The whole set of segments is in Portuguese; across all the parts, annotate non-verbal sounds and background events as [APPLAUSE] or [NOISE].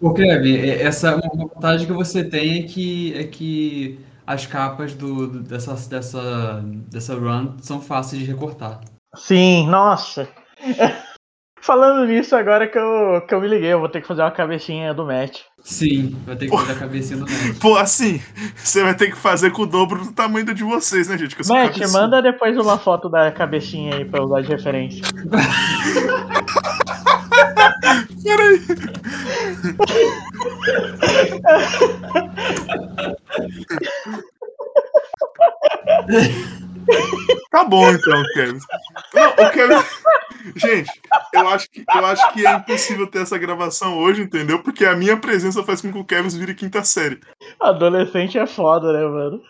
Ô, Kevin, é- essa uma vantagem que você tem é que, é que as capas do, do- dessa, dessa, dessa run são fáceis de recortar. Sim, nossa. [LAUGHS] Falando nisso, agora que eu, que eu me liguei, eu vou ter que fazer uma cabecinha do Matt. Sim, vai ter que fazer a cabecinha do Ned. [LAUGHS] Pô, assim, você vai ter que fazer com o dobro do tamanho da de vocês, né, gente? Que eu sou Matt, cabeçudo. manda depois uma foto da cabecinha aí pra eu usar de referência. [LAUGHS] Peraí. Tá bom então, Kevin. Não, o Kevin. Gente, eu acho, que, eu acho que é impossível ter essa gravação hoje, entendeu? Porque a minha presença faz com que o Kevin vire quinta série. Adolescente é foda, né, mano?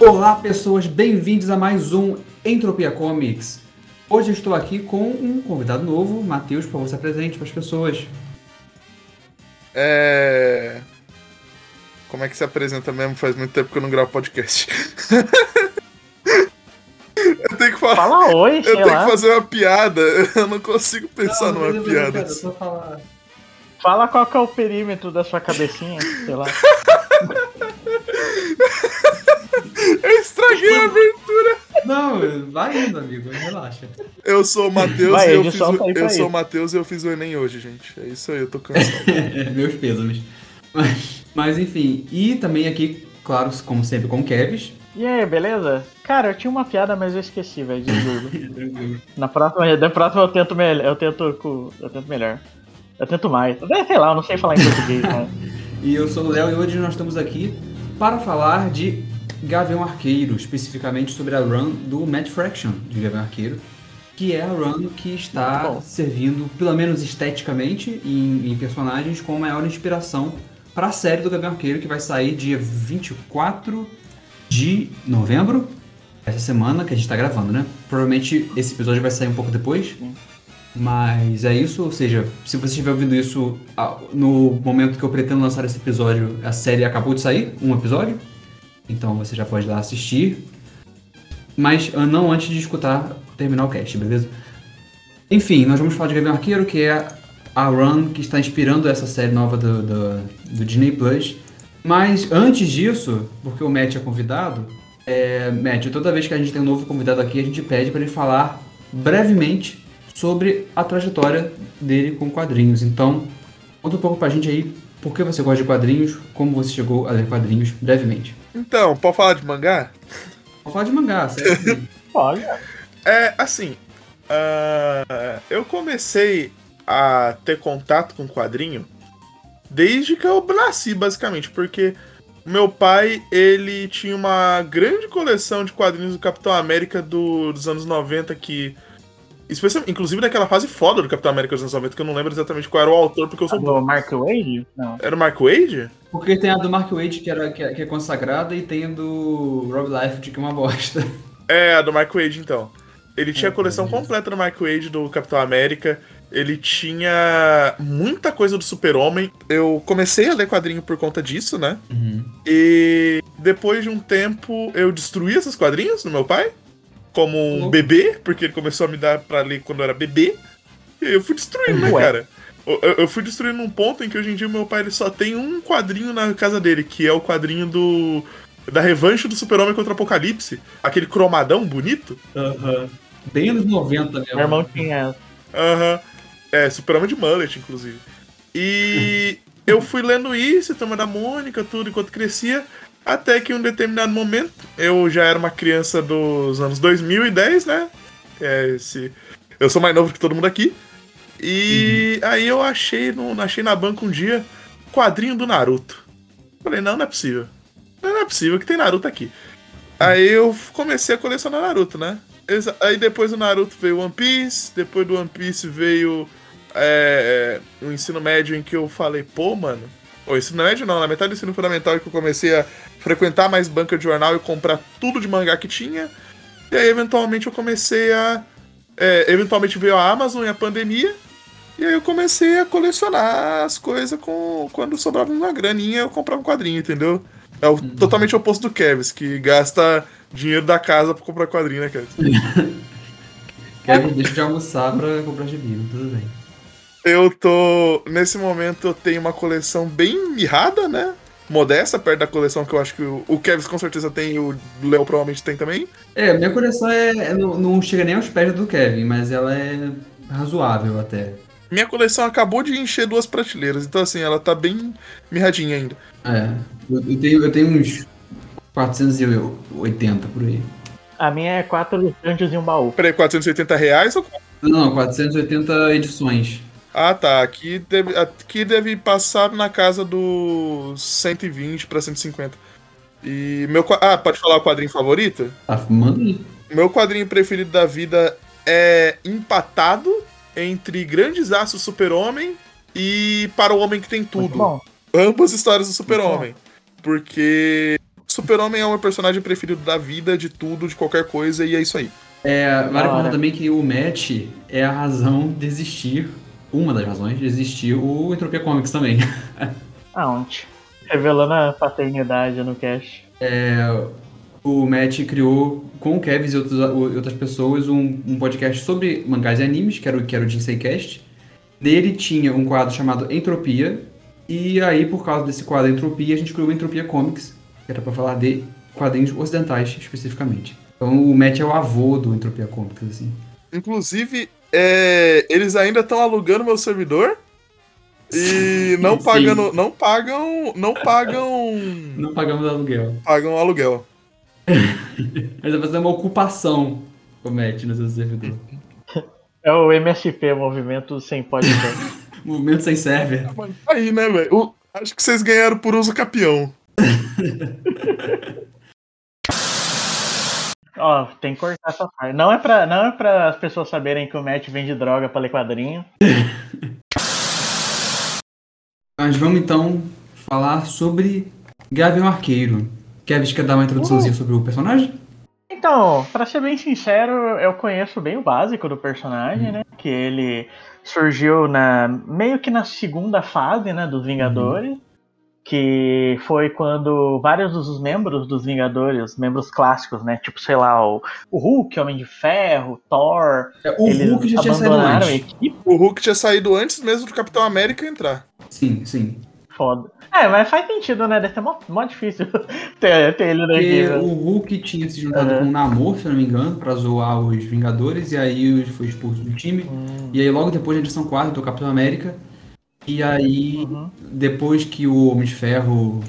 Olá, pessoas, bem-vindos a mais um Entropia Comics. Hoje eu estou aqui com um convidado novo, Matheus, por favor, se apresente para as pessoas. É. Como é que se apresenta mesmo? Faz muito tempo que eu não gravo podcast. [LAUGHS] eu tenho que falar. Fala oi, Eu sei tenho lá. que fazer uma piada. Eu não consigo pensar numa beleza, piada. cara, falar. Fala qual que é o perímetro da sua cabecinha, sei lá. [LAUGHS] Eu estraguei a abertura. Não, vai indo, amigo, relaxa. Eu sou o Matheus e eu, fiz o... eu sou o. Matheus e eu fiz o Enem hoje, gente. É isso aí, eu tô cansado. [LAUGHS] Meus pêsames. Mas, mas enfim, e também aqui, claro, como sempre, com o Kevs. E aí, beleza? Cara, eu tinha uma piada, mas eu esqueci, velho, de. Tranquilo. Na próxima, na próxima eu tento melhor. Eu tento, eu tento melhor. Eu tento mais. Sei lá, eu não sei falar em português, né? [LAUGHS] E eu sou o Léo e hoje nós estamos aqui para falar de Gavião Arqueiro, especificamente sobre a run do Mad Fraction de Gavião Arqueiro, que é a run que está servindo, pelo menos esteticamente, em, em personagens, com maior inspiração para a série do Gavião Arqueiro, que vai sair dia 24 de novembro, essa semana que a gente está gravando, né? Provavelmente esse episódio vai sair um pouco depois. Mas é isso, ou seja, se você estiver ouvindo isso ah, no momento que eu pretendo lançar esse episódio, a série acabou de sair, um episódio. Então você já pode ir lá assistir. Mas ah, não antes de escutar terminar o cast, beleza? Enfim, nós vamos falar de Gavião Arqueiro, que é a run que está inspirando essa série nova do, do, do Disney Plus. Mas antes disso, porque o Matt é convidado, é, Matt, toda vez que a gente tem um novo convidado aqui, a gente pede para ele falar brevemente sobre a trajetória dele com quadrinhos. Então, conta um pouco pra gente aí por que você gosta de quadrinhos, como você chegou a ler quadrinhos, brevemente. Então, pode falar de mangá? Vou falar de mangá, certo? [LAUGHS] Olha. É, assim. ah, eu comecei a ter contato com quadrinho desde que eu nasci, basicamente, porque meu pai, ele tinha uma grande coleção de quadrinhos do Capitão América do- dos anos 90 que. Inclusive daquela fase foda do Capitão América dos anos 90, que eu não lembro exatamente qual era o autor, porque eu sou. Do Mark Wade? Não. Era o Mark Wade? Porque tem a do Mark Waid, que, era, que, é, que é consagrada, e tem a do Rob Liefeld, que é uma bosta. [LAUGHS] É, a do Mark Wade, então. Ele tinha a coleção completa do Mark Wade, do Capitão América. Ele tinha muita coisa do Super-Homem. Eu comecei a ler quadrinho por conta disso, né? Uhum. E depois de um tempo, eu destruí esses quadrinhos do meu pai. Como um Uhum. bebê, porque ele começou a me dar pra ler quando eu era bebê. E aí eu fui destruindo, né, cara? Eu, eu- fui destruindo num ponto em que hoje em dia meu pai ele só tem um quadrinho na casa dele, que é o quadrinho do. Da revanche do Super-Homem contra o Apocalipse. Aquele cromadão bonito. Bem anos 90 mesmo. Meu irmão tinha. Aham. É, Super-Homem de mullet, inclusive. E [LAUGHS] eu fui lendo isso, Turma da Mônica, tudo, enquanto crescia. Até que em um determinado momento, eu já era uma criança dos anos 2010, né? É esse... Eu sou mais novo que todo mundo aqui. E uhum. aí eu achei, no, achei na banca um dia quadrinho do Naruto. Falei, não, não é possível. Não, é possível que tem Naruto aqui. Aí eu comecei a colecionar Naruto, né? Aí depois do Naruto veio One Piece, depois do One Piece veio é, é, o ensino médio em que eu falei, pô, mano. O ensino médio não, na metade do ensino fundamental que eu comecei a frequentar mais banca de jornal e comprar tudo de mangá que tinha. E aí, eventualmente, eu comecei a. É, eventualmente veio a Amazon e a pandemia. E aí eu comecei a colecionar as coisas com. Quando sobrava uma graninha, eu comprava um quadrinho, entendeu? É o, uhum. totalmente oposto do Kevs, que gasta dinheiro da casa pra comprar quadrinho, né, Kevs? [LAUGHS] Kevin deixa de almoçar pra comprar gibi, tudo bem. Eu tô. Nesse momento eu tenho uma coleção bem mirrada, né? Modesta, perto da coleção que eu acho que o, o Kevin com certeza tem e o Léo provavelmente tem também. É, minha coleção é, é, não, não chega nem aos pés do Kevin, mas ela é razoável até. Minha coleção acabou de encher duas prateleiras, então assim, ela tá bem mirradinha ainda. É, eu, eu tenho, eu tenho uns 480 por aí. A minha é 4 estantes e um baú. Peraí, 480 reais ou. Não, 480 edições. Ah, tá. Aqui deve, aqui deve passar na casa dos 120 para 150. E meu. Ah, pode falar o quadrinho favorito? Ah, manda aí. Meu quadrinho preferido da vida é empatado entre Grandes Aços Super-Homem e Para o Homem que Tem Tudo. Ambas histórias do Super-Homem. Porque Super-Homem é o meu personagem preferido da vida, de tudo, de qualquer coisa, e é isso aí. É, vale falar também que o Matt é a razão de existir uma das razões de existir o Entropia Comics também. [LAUGHS] Aonde? Revelando a paternidade no cast. É, o Matt criou com o Kevin e outras, outras pessoas um, um, podcast sobre mangás e animes, que era, o, que era o Jinsei Cast. Nele tinha um quadro chamado Entropia, e aí, por causa desse quadro Entropia, a gente criou o Entropia Comics, que era para falar de quadrinhos ocidentais, especificamente. Então o Matt é o avô do Entropia Comics, assim. Inclusive, é, eles ainda estão alugando meu servidor e [LAUGHS] não pagando, não pagam, não pagam, não pagamos aluguel. Pagam aluguel. [LAUGHS] Mas vai fazer uma ocupação, comete no seu servidor. [LAUGHS] É o MSP, Movimento Sem Podcast. Movimento Sem Server. Aí, né, velho? Acho que vocês ganharam por uso capião. Ó, tem que cortar essa parte. Não é pra, não é pra as pessoas saberem que o Matt vende droga pra ler quadrinho. [LAUGHS] Mas vamos então falar sobre Gavião Arqueiro. Kevin, quer dar uma introduçãozinha uh. sobre o personagem? Então, para ser bem sincero, eu conheço bem o básico do personagem, hum. né? Que ele surgiu na meio que na segunda fase, né, dos Vingadores. Que foi quando vários dos membros dos Vingadores, membros clássicos, né, tipo, sei lá, o, Hulk, Homem de Ferro, Thor, é, o Hulk já tinha saído antes. a equipe. O Hulk tinha saído antes mesmo do Capitão América entrar. Sim, sim. Foda. É, mas faz sentido, né? Deve ser mó, mó difícil [LAUGHS] ter, ter ele na equipe. O Hulk tinha se juntado uhum. com o Namor, se não me engano, pra zoar os Vingadores, e aí foi expulso do time. Uhum. E aí logo depois da edição 4 do Capitão América, e aí, uhum. depois que o Homem de Ferro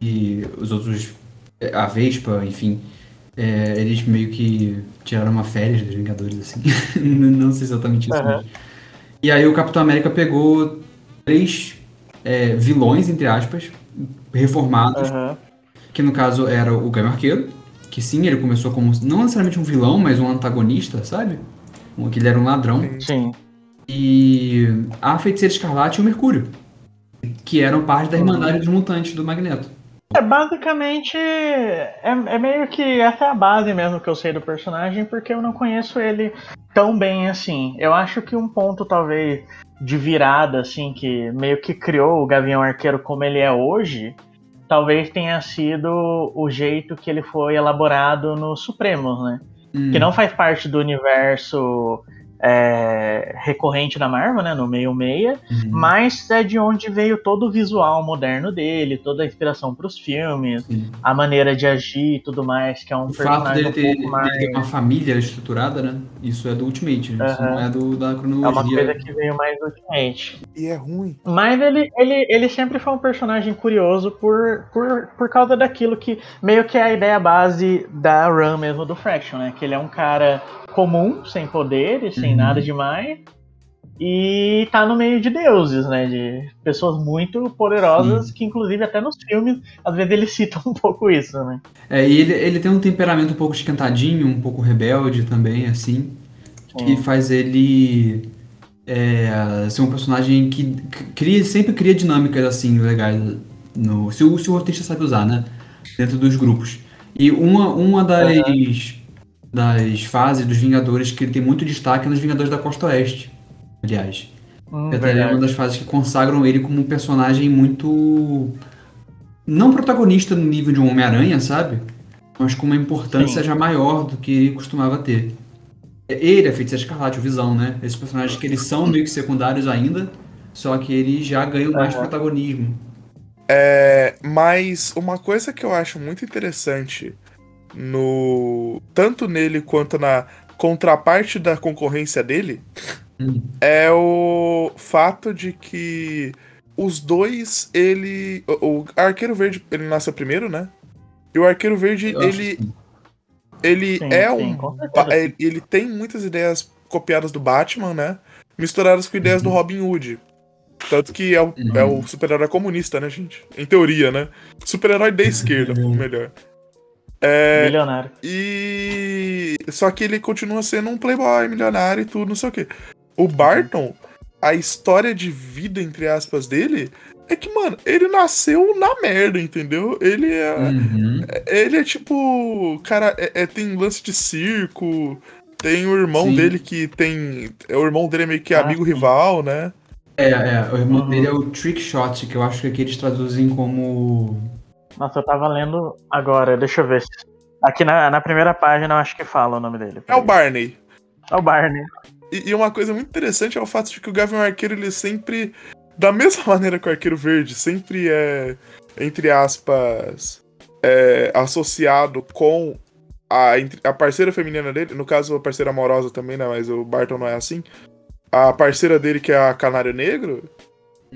e os outros, a Vespa, enfim, é, eles meio que tiraram uma férias dos Vingadores, assim. [LAUGHS] não sei exatamente isso. Uhum. E aí o Capitão América pegou três é, vilões, entre aspas, reformados, uhum. que no caso era o Gaio Arqueiro, que sim, ele começou como não necessariamente um vilão, mas um antagonista, sabe? Que ele era um ladrão. Sim e a Feiticeira Escarlate e o Mercúrio, que eram parte da Irmandade dos Mutantes do Magneto. É, basicamente, é, é, meio que essa é a base mesmo que eu sei do personagem, porque eu não conheço ele tão bem assim. Eu acho que um ponto, talvez, de virada, assim, que meio que criou o Gavião Arqueiro como ele é hoje, talvez tenha sido o jeito que ele foi elaborado no Supremos, né? Hum. Que não faz parte do universo é, recorrente na Marvel, né, no meio meia, uhum. mas é de onde veio todo o visual moderno dele, toda a inspiração para os filmes, Sim. a maneira de agir e tudo mais, que é um o personagem fato dele ter, um mais... ter uma família estruturada, né? Isso é do Ultimate, uhum. isso não é do, da cronologia. É uma coisa que veio mais do Ultimate. E é ruim. Mas ele, ele, ele sempre foi um personagem curioso por, por, por causa daquilo que meio que é a ideia base da run mesmo do Fraction, né? Que ele é um cara comum, sem poderes, sem uhum. nada demais. E tá no meio de deuses, né? De pessoas muito poderosas, Sim. que inclusive até nos filmes, às vezes eles [LAUGHS] citam um pouco isso, né? É, e ele, ele tem um temperamento um pouco esquentadinho, um pouco rebelde também, assim. Que faz ele é, ser um personagem que cria, sempre cria dinâmicas assim legais. No, se, o, se o roteirista sabe usar, né? Dentro dos grupos. E uma, uma das. Uhum das fases dos Vingadores que ele tem muito destaque nos Vingadores da Costa Oeste, aliás. Hum, é uma das fases que consagram ele como um personagem muito. não protagonista no nível de um Homem-Aranha, sabe? Mas com uma importância Sim. já maior do que ele costumava ter. Ele é Feiticeiro Escarlate, o Visão, né? Esses personagens que eles são meio que secundários ainda, só que eles já ganham mais protagonismo. É, mas uma coisa que eu acho muito interessante no tanto nele quanto na contraparte da concorrência dele hum. é o fato de que os dois ele o, Arqueiro Verde ele nasceu primeiro, né? E o Arqueiro Verde ele ele sim, é sim, um é, ele tem muitas ideias copiadas do Batman, né? Misturadas com ideias uhum. do Robin Hood. Tanto que é o, uhum. é o super-herói comunista, né, gente? Em teoria, né? Super-herói da esquerda, uhum. melhor. É, milionário. E. Só que ele continua sendo um playboy, milionário e tudo, não sei o quê. O Barton, a história de vida, entre aspas, dele é que, mano, ele nasceu na merda, entendeu? Ele é. Uhum. Ele é tipo. Cara, é, é, tem lance de circo. Tem o irmão sim. dele que tem. É, o irmão dele é meio que ah, amigo sim. rival, né? É, é. O irmão uhum. dele é o Trick Shot, que eu acho que aqui eles traduzem como nossa, eu tava lendo agora, deixa eu ver. Aqui na, na primeira página eu acho que fala o nome dele. É o Barney. É o Barney. E, e, uma coisa muito interessante é o fato de que o Gavin Arqueiro, ele sempre, da mesma [LAUGHS] maneira que o Arqueiro Verde, sempre é, entre aspas, é, associado com a, a parceira feminina dele, no caso a parceira amorosa também, né, mas o Barton não é assim. A parceira dele, que é a Canário Negro,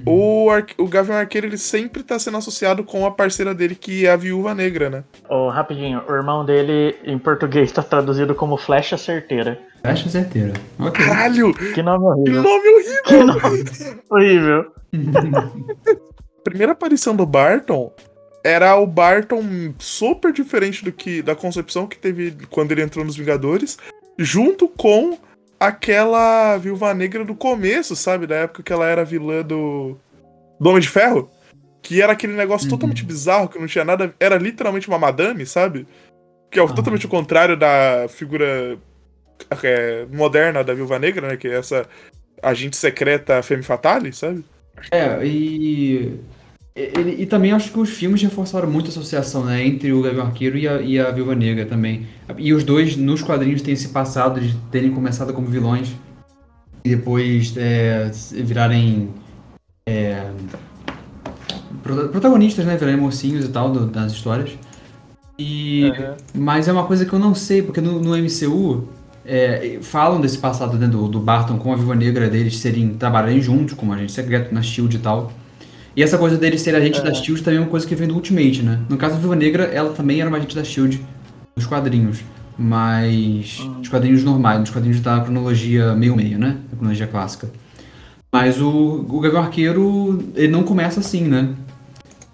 o, Ar o Gavião Arqueiro ele sempre tá sendo associado com a parceira dele, que é a Viúva Negra, né? Oh, rapidinho, o irmão dele em português tá traduzido como Flecha Certeira. Flecha Certeira. Okay. Caralho! Que nome horrível. Que nome horrível! Que nome horrível. [LAUGHS] Primeira aparição do Barton era o Barton super diferente do que da concepção que teve quando ele entrou nos Vingadores, junto com aquela viúva negra do começo, sabe? Da época que ela era vilã do. do Homem de Ferro. Que era aquele negócio uhum. totalmente bizarro, que não tinha nada. Era literalmente uma madame, sabe? Que é uhum. totalmente o contrário da figura é, moderna da Viúva Negra, né? Que é essa agente secreta Femme Fatale, sabe? É, e ele, e também acho que os filmes reforçaram muito a associação né, entre o Gavião Arqueiro e a, e a Viúva Negra também. E os dois, nos quadrinhos, têm esse passado de terem começado como vilões e depois é, virarem é, protagonistas, né? Virarem mocinhos e tal do, das histórias. E, uhum. Mas é uma coisa que eu não sei, porque no, no MCU é, falam desse passado né, do, do Barton com a Viúva Negra deles serem trabalharem juntos, como agente secreto na SHIELD e tal. E essa coisa dele ser agente é. da SHIELD também é uma coisa que vem do Ultimate, né? No caso da Viva Negra, ela também era uma agente da SHIELD nos quadrinhos. Mas. Uhum. Nos quadrinhos normais, nos quadrinhos da cronologia meio-meio, né? Da cronologia clássica. Mas o, o Gavião Arqueiro, ele não começa assim, né?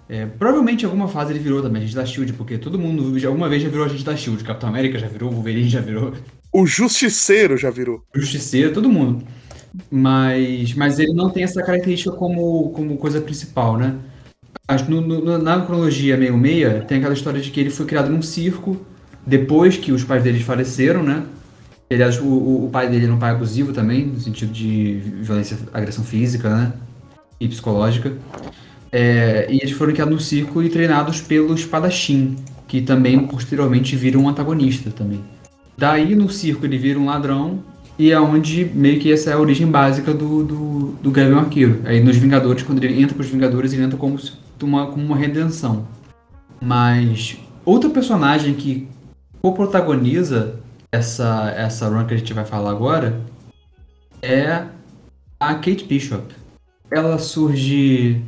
É, provavelmente em alguma fase ele virou também agente da SHIELD, porque todo mundo já, alguma vez já virou agente da SHIELD. Capitão América já virou, Wolverine já virou. O Justiceiro já virou. O Justiceiro, todo mundo. Mas, mas ele não tem essa característica como, como coisa principal, né? No, no, na cronologia meio meia, tem aquela história de que ele foi criado num circo depois que os pais dele faleceram, né? Aliás, o, o, pai dele era um pai abusivo também, no sentido de violência, agressão física, né? E psicológica. É, e eles foram criados no circo e treinados pelo espadachim, que também posteriormente vira um antagonista também. Daí no circo ele vira um ladrão E é onde meio que essa é a origem básica do, do, do Gavião Arqueiro. Aí nos Vingadores, quando ele entra pros Vingadores, ele entra como uma, como uma redenção. Mas outra personagem que co-protagoniza essa, essa run que a gente vai falar agora é a Kate Bishop. Ela surge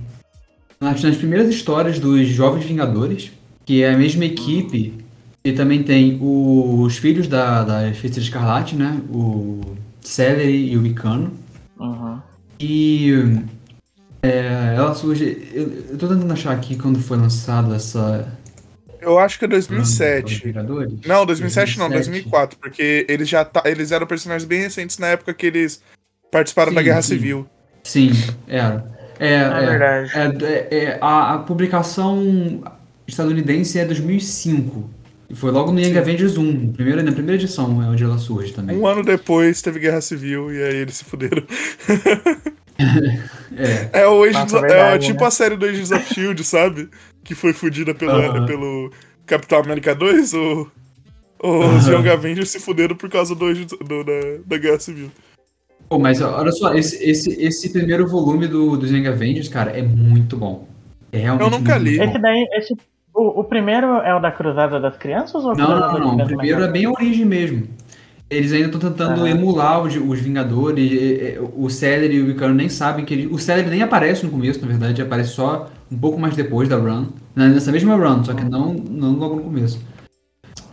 nas, nas primeiras histórias dos Jovens Vingadores, que é a mesma equipe e também tem os filhos da, da Feiticeira Escarlate, né? O Celery e o Icano. Uhum. E é, ela surge. Eu, eu tô tentando achar aqui quando foi lançada essa. Eu acho que é 2007. Vingadores. Não, 2007 não, 2007. 2004, porque eles já tá, eles eram personagens bem recentes na época que eles participaram da Sim, Guerra sim. Civil. Sim, era. É, É, é, verdade. é, é, a, a publicação estadunidense é 2005. E foi logo no Young Sim. Avengers 1, primeira, na primeira edição é onde ela surge também. Um ano depois teve Guerra Civil e aí eles se fuderam. [LAUGHS] É, É o Agents, Nossa, é verdade, tipo né? a série do Agents of Shield, sabe? Que foi fudida pelo, Aham. pelo Capitão América 2, o, os. Young Avengers se fuderam por causa do, do- da, da Guerra Civil. Pô, mas olha só, esse, esse, esse primeiro volume do, dos Young Avengers, cara, é muito bom. É realmente Eu nunca muito li. bom. Esse daí, esse, o, o primeiro é o da Cruzada das Crianças ou Não, não, não. O primeiro é bem a origem mesmo. Eles ainda estão tentando Aham. emular os, os Vingadores. e- e- O Celery e o Icano nem sabem que ele. O Celery nem aparece no começo, na verdade, aparece só um pouco mais depois da run. Nessa mesma run, só que não, não logo no começo.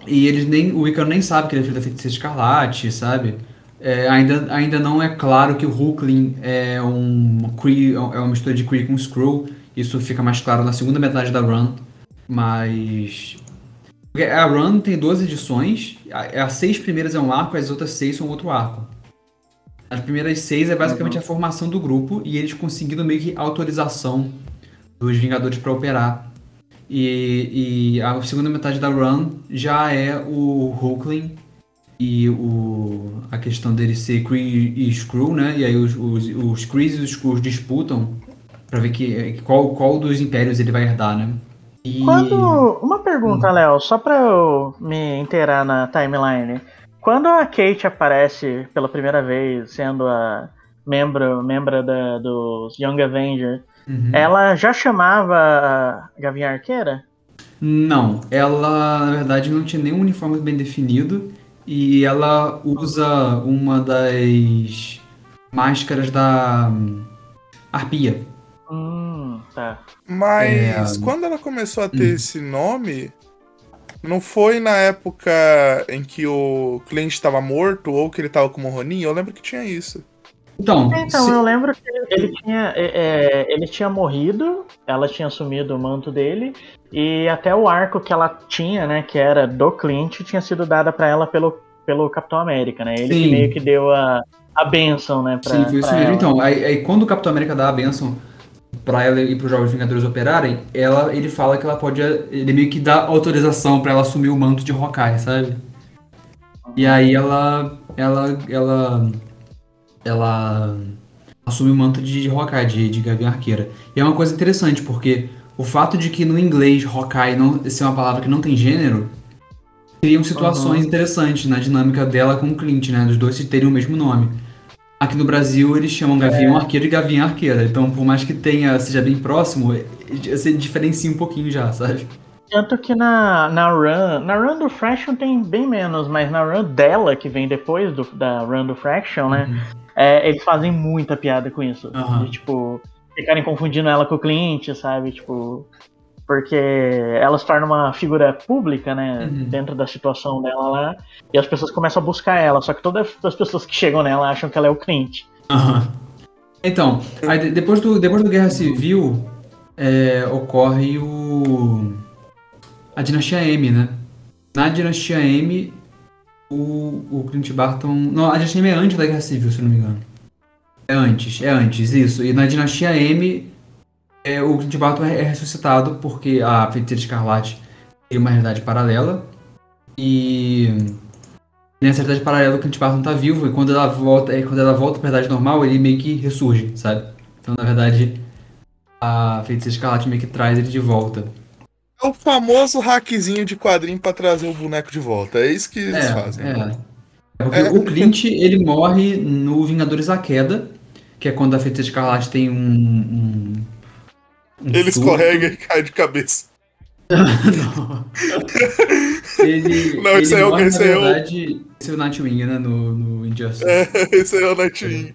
E eles nem. O Icano nem sabe que ele é filho da feiticeira escarlate, sabe? É, ainda, ainda não é claro que o Hulkling é um Kree, é uma mistura de Kree com Skrull. Isso fica mais claro na segunda metade da run. Mas A Run tem 12 edições, as seis primeiras é um arco, as outras seis são outro arco. As primeiras seis é basicamente a formação do grupo e eles conseguindo meio que autorização dos Vingadores para operar. E, e a segunda metade da Run já é o Hulkling e o, a questão dele ser Kree e Skrull, né? E aí os, os, os Krees e os Skrulls disputam para ver que, qual, qual dos impérios ele vai herdar, né? E... Quando. Uma pergunta, Léo, só pra eu me inteirar na timeline. Quando a Kate aparece pela primeira vez, sendo a membro, membro da, dos Young Avengers, Uhum. ela já chamava a Gavinha Arqueira? Não, ela na verdade não tinha nenhum uniforme bem definido e ela usa uma das máscaras da hum, arpia. Hum, tá. Mas É. quando ela começou a ter Hum. esse nome, não foi na época em que o cliente estava morto ou que ele estava com o Ronin? Eu lembro que tinha isso. Então, Então, se- eu lembro que ele, ele tinha, é, é, ele tinha morrido, ela tinha assumido o manto dele, e até o arco que ela tinha, né, que era do Clint, tinha sido dada pra ela pelo, pelo Capitão América, né? Ele meio que deu a, a benção, né, pra, sim, foi isso mesmo. ela. Então, aí, aí quando o Capitão América dá a benção pra ela e pros Jovens Vingadores operarem, ela, ele fala que ela pode. Ele meio que dá autorização pra ela assumir o manto de Hawkeye, sabe? E aí ela. Ela. Ela. Ela assume o manto de, de Hawkeye, de, de Gavião Arqueira. E é uma coisa interessante, porque o fato de que no inglês Hawkeye não ser uma palavra que não tem gênero criam situações interessantes na dinâmica dela com o Clint, né? Dos dois se terem o mesmo nome. Aqui no Brasil eles chamam Gavião Arqueiro e Gavinha Arqueira. Então, por mais que tenha, seja bem próximo, você diferencia um pouquinho já, sabe? Tanto que na, na run, na run do Fraction tem bem menos, mas na run dela, que vem depois do, da run do Fraction, né, é, eles fazem muita piada com isso. Aham. De, tipo, ficarem confundindo ela com o Clint, sabe? Tipo, porque ela se torna uma figura pública, né? Uhum. Dentro da situação dela lá. E as pessoas começam a buscar ela. Só que todas as pessoas que chegam nela acham que ela é o Clint. Aham. Então, aí de- depois do, depois do Guerra Civil, é, ocorre o. a Dinastia M, né? Na Dinastia M, o, o Clint Barton. Não, a Dinastia M é antes da Guerra Civil, se eu não me engano. É antes, é antes, isso. E na Dinastia M, é, o Clint Barton é, é ressuscitado porque a Feiticeira Escarlate tem uma realidade paralela. E. Nessa realidade paralela, o Clint Barton tá vivo, e quando ela volta, e quando ela volta pra realidade normal, ele meio que ressurge, sabe? Então, na verdade, a Feiticeira Escarlate meio que traz ele de volta. É o famoso hackzinho de quadrinho pra trazer o boneco de volta. É isso que eles é, fazem. é. Porque o Clint, ele morre no Vingadores A Queda, que é quando a Feiticeira Escarlate tem um, um Ele surto. escorrega e cai de cabeça. Não. [LAUGHS] ele, Não, esse ele é o- morre, esse na é o- verdade, esse é o Nightwing, né, no, no Injustice. É, [LAUGHS] esse é o Nightwing.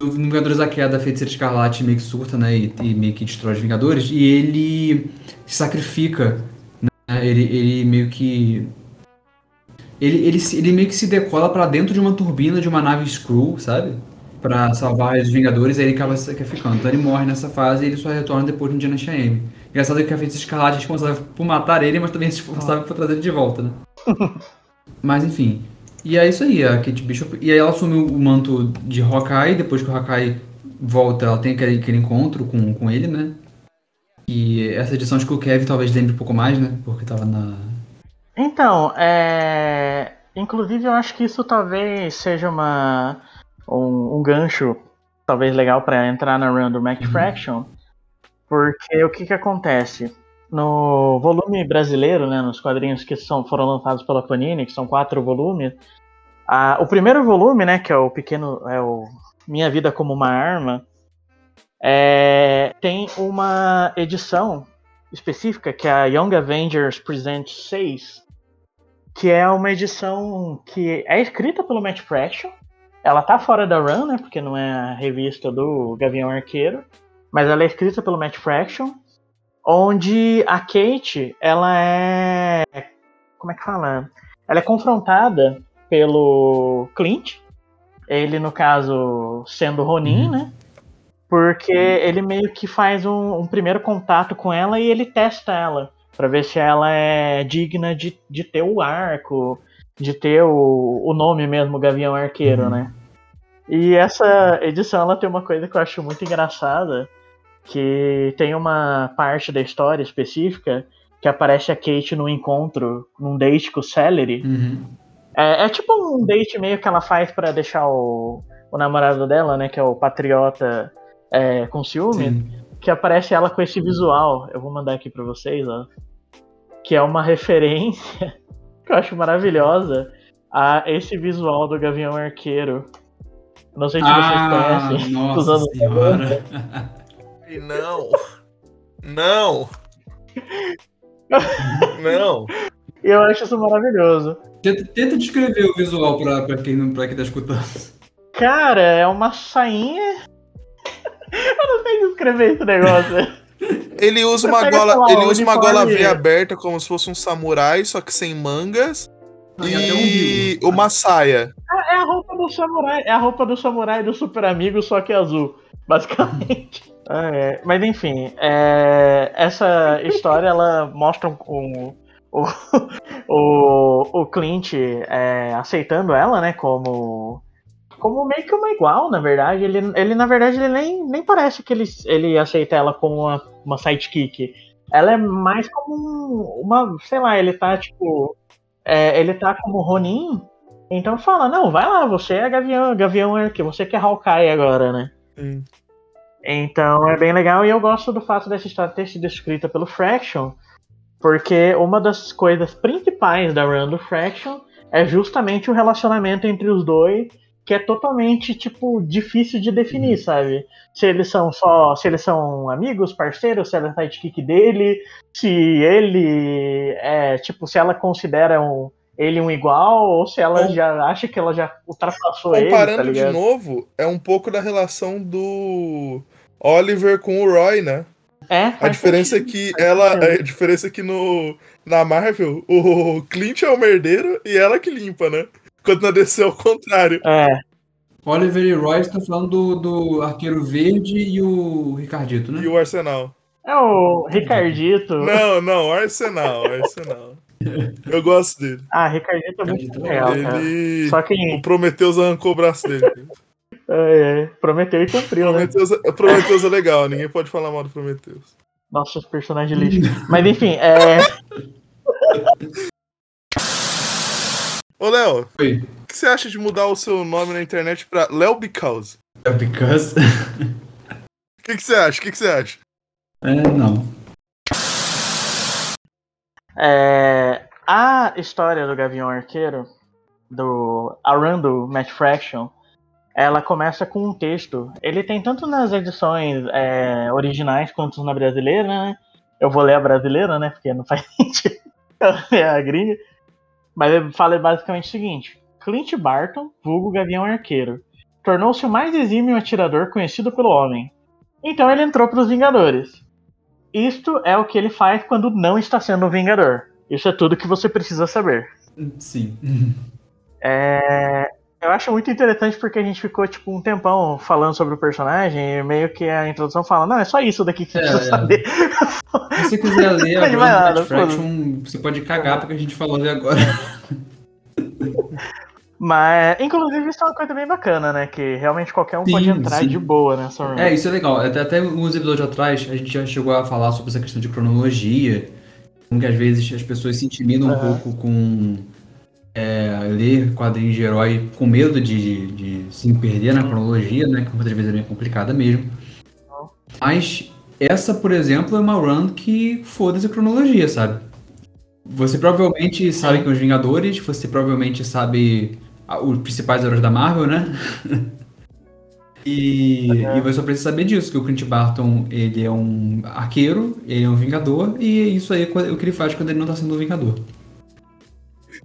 No Vingadores da Queda, a Feiticeira Escarlate meio que surta, né, e, e meio que destrói os Vingadores, e ele se sacrifica, né, ele, ele meio que... Ele, ele, ele meio que se decola pra dentro de uma turbina de uma nave Skrull, sabe? Pra salvar os Vingadores, aí ele acaba se sacrificando. Então ele morre nessa fase e ele só retorna depois no dia na M. Engraçado é que a Feiticeira Escarlate é responsável por matar ele, mas também é responsável por trazer ele de volta, né? [LAUGHS] Mas enfim. E é isso aí, a Kate Bishop. E aí ela assumiu o manto de Hawkeye, depois que o Hawkeye volta, ela tem aquele, aquele encontro com, com ele, né? E essa edição acho que o Kevin talvez lembre um pouco mais, né? Porque tava na. Então, é... inclusive eu acho que isso talvez seja uma um, um gancho talvez legal pra entrar na run do Mac Fraction, porque o que que acontece? No volume brasileiro, né, nos quadrinhos que são, foram lançados pela Panini, que são quatro volumes, a- o primeiro volume, né, que é o pequeno, é o Minha Vida como uma Arma, é, tem uma edição específica que é a Young Avengers Present 6, que é uma edição que é escrita pelo Matt Fraction. Ela tá fora da run, né, porque não é a revista do Gavião Arqueiro, mas ela é escrita pelo Matt Fraction, onde a Kate, ela é como é que fala? Ela é confrontada pelo Clint, ele no caso sendo Ronin, Uhum. né? Porque ele meio que faz um, um primeiro contato com ela e ele testa ela Pra ver se ela é digna de, de ter o arco, de ter o, o nome mesmo, Gavião Arqueiro, Uhum. né? E essa edição ela tem uma coisa que eu acho muito engraçada, que tem uma parte da história específica que aparece a Kate num encontro, num date com o Celery. Uhum. É, é tipo um date meio que ela faz pra deixar o, o namorado dela, né, que é o patriota, é, com ciúme Sim. que aparece ela com esse visual. Eu vou mandar aqui pra vocês, ó. Que é uma referência eu acho maravilhosa a esse visual do Gavião Arqueiro. Não sei se Ah, vocês conhecem. [LAUGHS] nossa anos senhora. Ai, Não. Não. Não. E eu acho isso maravilhoso. Tenta, tenta descrever o visual pra, pra, quem, não- pra quem tá escutando. Cara, é uma sainha. [LAUGHS] eu não sei descrever esse negócio. Ele usa uma gola, lá, ele usa uma gola V aberta como se fosse um samurai, só que sem mangas. Ah, e um uma saia. É a roupa do samurai, é a roupa do samurai do super amigo, só que azul, [LAUGHS] basicamente. É. Mas enfim, é, essa [LAUGHS] história ela mostra um, um- o, [LAUGHS] o, o Clint é, aceitando ela, né, como como meio que uma igual, na verdade. Ele, ele na verdade, ele nem, nem parece que ele, ele aceita ela como uma, uma sidekick. Ela é mais como um- uma, sei lá, ele tá tipo, é, ele tá como Ronin, então fala, não, vai lá, você é Gavião, Gavião Arqueiro, você que é Hawkeye agora, né? Hum. Então é bem legal e eu gosto do fato dessa história ter sido escrita pelo Fraction, porque uma das coisas principais da run do Fraction é justamente o relacionamento entre os dois, que é totalmente tipo difícil de definir, sabe? Se eles são só, se eles são amigos, parceiros, se ela é sidekick dele, se ele é tipo, se ela considera um, ele um igual ou se ela Com- já acha que ela já ultrapassou ele, tá Comparando de ligado? novo, é um pouco da relação do Oliver com o Roy, né? É, A diferença é sentido, que faz ela, sentido. a diferença é que no na Marvel, o Clint é o merdeiro e ela que limpa, né? Quando na DC é o contrário. É, Oliver e Roy estão falando do, do Arqueiro Verde e o Ricardito, né? E o Arsenal. é o Ricardito. Não, não, o Arsenal, o Arsenal. Eu gosto dele. Ah, Ricardito é muito é legal, cara. Ele. Só que O Prometheus arrancou o braço dele. é, é, prometeu e cumpriu, né? Prometheus, é- Prometheus é legal, ninguém pode falar mal do Prometheus. Nossa, os personagens lixo. Mas enfim, é. Ô, Léo, Oi. o que você acha de mudar o seu nome na internet pra Léo Because? É because. [LAUGHS] O que, que você acha? O que, que você acha? É, não. É, a história do Gavião Arqueiro, do a run do Matt Fraction, ela começa com um texto. Ele tem tanto nas edições é, originais quanto na brasileira, né? Eu vou ler a brasileira, né? Porque não faz [LAUGHS] sentido é a gringa. Mas ele fala basicamente o seguinte: Clint Barton, vulgo Gavião Arqueiro, tornou-se o mais exímio atirador conhecido pelo homem. Então ele entrou para os Vingadores. Isto é o que ele faz quando não está sendo um Vingador. Isso é tudo que você precisa saber. Sim. É, eu acho muito interessante porque a gente ficou tipo um tempão falando sobre o personagem e meio que a introdução fala, não, é só isso daqui que É, precisa é. saber. Se você quiser [LAUGHS] ler a nada, Fraction, você pode cagar porque a gente falou ali agora. [LAUGHS] Mas, inclusive, isso é uma coisa bem bacana, né? Que realmente qualquer um Sim, pode entrar sim. de boa nessa run. É, isso é legal. Até, até uns episódios atrás, a gente já chegou a falar sobre essa questão de cronologia. Como que às vezes as pessoas se intimidam um Aham. pouco com é, ler quadrinhos de herói com medo de, de se perder na cronologia, né? Que muitas vezes é bem complicada mesmo. Mas essa, por exemplo, é uma run que foda-se a cronologia, sabe? Você provavelmente sabe que os Vingadores, você provavelmente sabe os principais heróis da Marvel, né? [LAUGHS] E, e você só precisa saber disso, que o Clint Barton, ele é um arqueiro, ele é um vingador, e é isso aí é o que ele faz quando ele não tá sendo um vingador.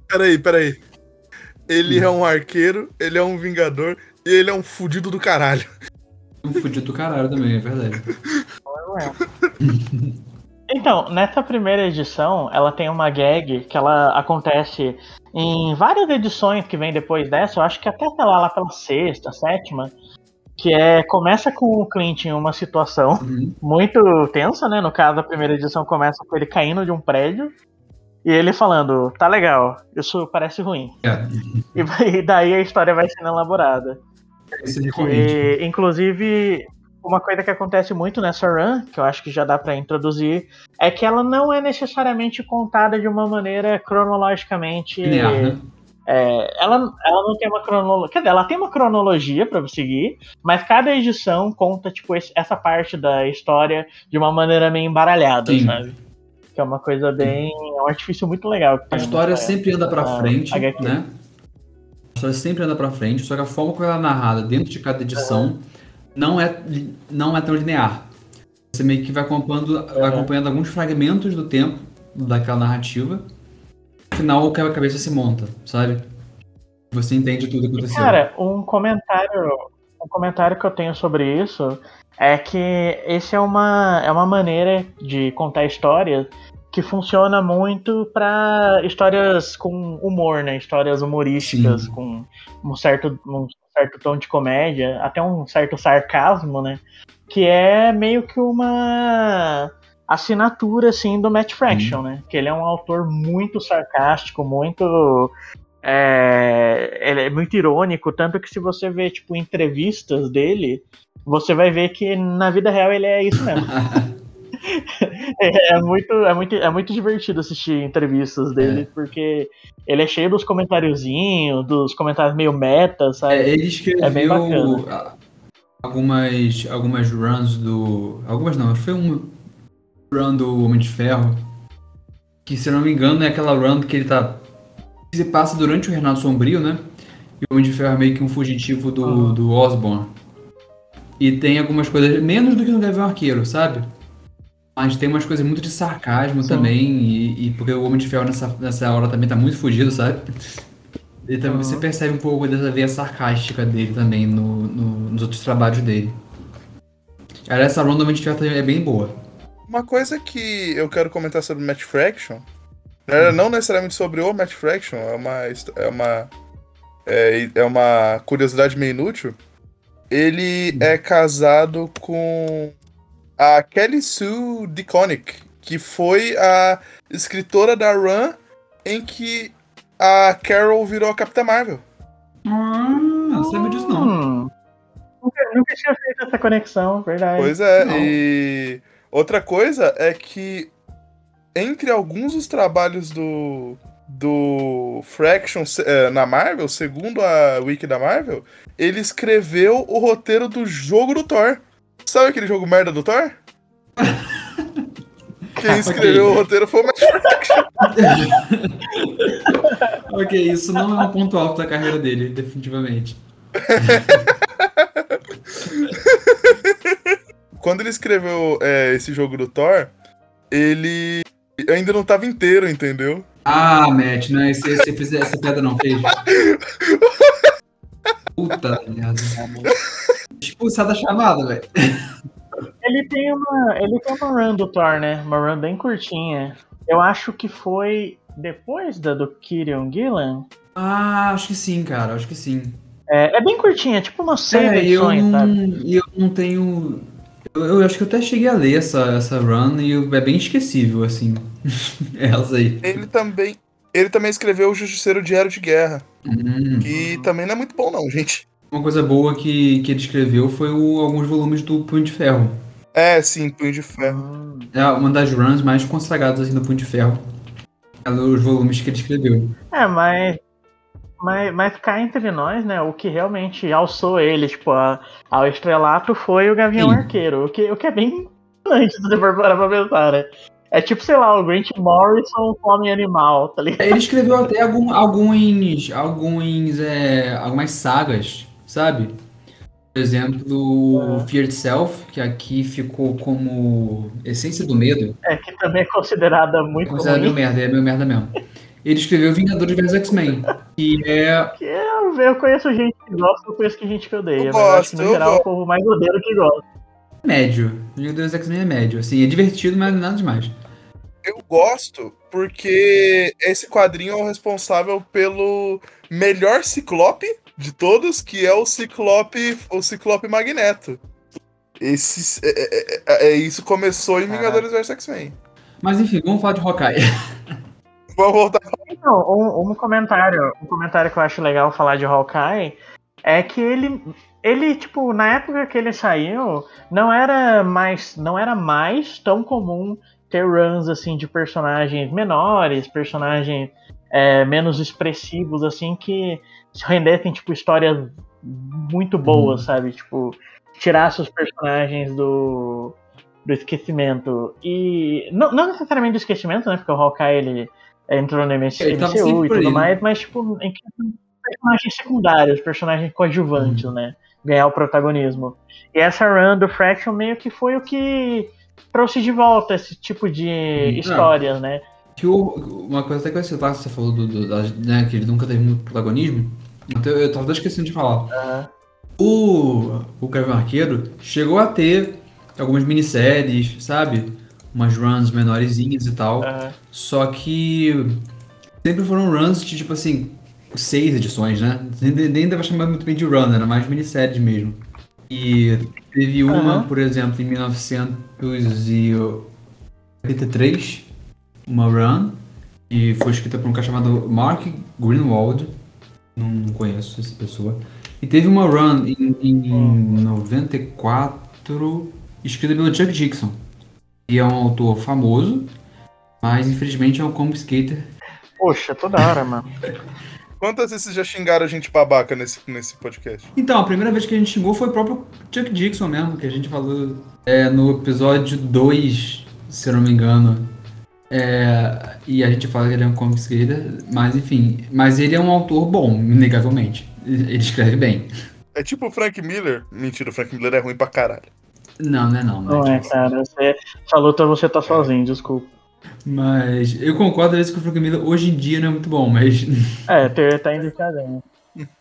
Peraí, peraí. Ele é um arqueiro, ele é um vingador e ele é um fudido do caralho. Um fudido do caralho também, é verdade. [LAUGHS] Então, nessa primeira edição, ela tem uma gag que ela acontece em várias edições que vem depois dessa, eu acho que até sei lá, lá pela sexta, sétima, que é começa com o Clint em uma situação Uhum. muito tensa, né? No caso, a primeira edição começa com ele caindo de um prédio e ele falando, tá legal, isso parece ruim. É, E, e daí a história vai sendo elaborada. E, inclusive, uma coisa que acontece muito nessa run, que eu acho que já dá pra introduzir, é que ela não é necessariamente contada de uma maneira cronologicamente. Linear, né? É, ela, ela não tem uma cronologia. Quer dizer, ela tem uma cronologia pra você seguir, mas cada edição conta, tipo, esse- essa parte da história de uma maneira meio embaralhada, Sim. sabe? Que é uma coisa bem. É um artifício muito legal. A história nessa- sempre anda pra Ah, frente, HQ. né? A história sempre anda pra frente, só que a forma como ela é narrada dentro de cada edição não, é, não é tão linear. Você meio que vai acompanhando, vai acompanhando alguns fragmentos do tempo daquela narrativa. No final, o quebra-cabeça se monta, sabe? Você entende tudo que aconteceu. Cara, um comentário, um comentário que eu tenho sobre isso é que esse é uma, é uma maneira de contar histórias que funciona muito pra histórias com humor, né? Histórias humorísticas Sim. com um certo, um certo tom de comédia, até um certo sarcasmo, né? Que é meio que uma assinatura assim do Matt Fraction, né? Que ele é um autor muito sarcástico, muito é, ele é muito irônico, tanto que se você vê, tipo, entrevistas dele, você vai ver que na vida real ele é isso mesmo. [LAUGHS] é, é muito, é, muito, é muito divertido assistir entrevistas dele, É. porque ele é cheio dos comentáriozinhos, dos comentários meio meta, sabe? É, ele escreveu É bem bacana. algumas, algumas runs do. Algumas não, foi um run do Homem de Ferro. Que se eu não me engano é aquela run que ele tá. que se passa durante o Renato Sombrio, né? E o Homem de Ferro é meio que um fugitivo do, Uhum. do Osborn. E tem algumas coisas, menos do que no Gavião Arqueiro, sabe? Mas tem umas coisas muito de sarcasmo Sim. também, e, e porque o Homem de Ferro nessa, nessa hora também tá muito fugido, sabe? E também Uhum. você percebe um pouco dessa veia sarcástica dele também no, no- nos outros trabalhos dele. Cara, essa run do Homem de Ferro também é bem boa. Uma coisa que eu quero comentar sobre Match Fraction, né, não necessariamente sobre o Match Fraction, é uma, é uma, é, é uma curiosidade meio inútil. Ele é casado com a Kelly Sue DeConnick, que foi a escritora da run em que a Carol virou a Capitã Marvel. Ah, não sabia disso não. Hum. Nunca, nunca tinha feito essa conexão, verdade. Pois é, Não. e outra coisa é que entre alguns dos trabalhos do do Fraction eh, na Marvel, segundo a wiki da Marvel, ele escreveu o roteiro do jogo do Thor. Sabe aquele jogo merda do Thor? [LAUGHS] Quem escreveu o roteiro foi o Matt [LAUGHS] ok, isso não é um ponto alto da carreira dele, definitivamente. [LAUGHS] Quando ele escreveu é, esse jogo do Thor, ele ainda não tava inteiro, entendeu? Ah, Matt, não, esse, esse, esse, essa pedra não fez. Puta merda. Expulsar da chamada, velho. Ele tem uma. Ele tem uma run do Thor, né? Uma run bem curtinha. Eu acho que foi depois da do Kirion Gillan. Ah, acho que sim, cara, acho que sim. É, é bem curtinha, tipo umas seis É, eu edições, sabe? não, e eu não tenho. Eu, eu acho que eu até cheguei a ler essa, essa run e eu- é bem esquecível, assim. [LAUGHS] Elas aí. Ele também. Ele também escreveu o Justiceiro Diário de Guerra, Hum. que também não é muito bom, não, gente. Uma coisa boa que, que ele escreveu foi o- alguns volumes do Punho de Ferro. É, sim, Punho de Ferro. É uma das runs mais consagradas assim, do Punho de Ferro. É os volumes que ele escreveu. É, mas. Mas, mas cá entre nós, né? O que realmente alçou ele, tipo, a- ao estrelato foi o Gavião Sim. Arqueiro. O que, o que é bem impressionante [LAUGHS] se você for parar pra pensar, né? É tipo, sei lá, o Grant Morrison come animal, tá ligado? Ele escreveu até algum, alguns, alguns, é, algumas sagas, sabe? Por exemplo, É. Fear Itself, que aqui ficou como Essência do Medo. É, que também é considerada muito Considerado meu ruim. merda, é meu merda mesmo. Ele escreveu Vingadores vs X-Men, que é. Que eu, eu conheço gente que gosta, eu conheço que gente que odeia. Eu mas eu acho que gosto, no geral gosto. o povo mais odeia do que gosta. médio. Vingadores vs X-Men é médio. Assim, é divertido, mas nada demais. Eu gosto porque esse quadrinho é o responsável pelo melhor Ciclope de todos, que é o Ciclope, o Ciclope Magneto. Esse, é, é- é- é- isso começou em Vingadores vs X-Men. Mas enfim, vamos falar de Hawkeye. [LAUGHS] Vamos voltar. Então, um, um comentário, um comentário que eu acho legal falar de Hawkeye é que ele, ele tipo, na época que ele saiu, não era mais, não era mais tão comum ter runs assim de personagens menores, personagens é, menos expressivos assim que rendessem tipo histórias muito boas, sabe? Tipo, tirasse os personagens do do esquecimento e não, não necessariamente do esquecimento, né? Porque o Hawkeye ele entrou no MCU e tudo mais, mas tipo, em personagens secundários, personagens coadjuvantes, Uhum. né? Ganhar o protagonismo. E essa run do Fraction meio que foi o que trouxe de volta esse tipo de Uhum. histórias, né? Que o- uma coisa até que eu ia citar, que você falou do, do- da- né, que ele nunca teve muito protagonismo. Eu tava até esquecendo de falar. Aham. O, o Kevin Arqueiro chegou a ter algumas minisséries, sabe? Umas runs menorzinhas e tal. aham. Só que sempre foram runs de tipo assim, seis edições, né? Nem, nem dava chamar muito bem de run, era mais minisséries mesmo. E teve uma, Aham. por exemplo, em 1983, uma run, e foi escrita por um cara chamado Mark Greenwald. Não, não conheço essa pessoa. E teve uma run em, em 94, escrita pelo Chuck Dixon. E é um autor famoso, mas infelizmente é um combo skater. Poxa, toda hora, mano. [LAUGHS] Quantas vezes vocês já xingaram a gente babaca nesse, nesse podcast? Então, a primeira vez que a gente xingou foi o próprio Chuck Dixon mesmo, que a gente falou é, no episódio 2, se eu não me engano. É, e a gente fala que ele é um comic skater, mas enfim. Mas ele é um autor bom, inegavelmente. Ele escreve bem. É tipo o Frank Miller. Mentira, o Frank Miller é ruim pra caralho. Não, não é não. Não né? é, cara. Você falou que você tá sozinho, desculpa. Mas eu concordo às vezes que o Frank Miller hoje em dia não é muito bom, mas. [LAUGHS] É, ter- tá indicadinho.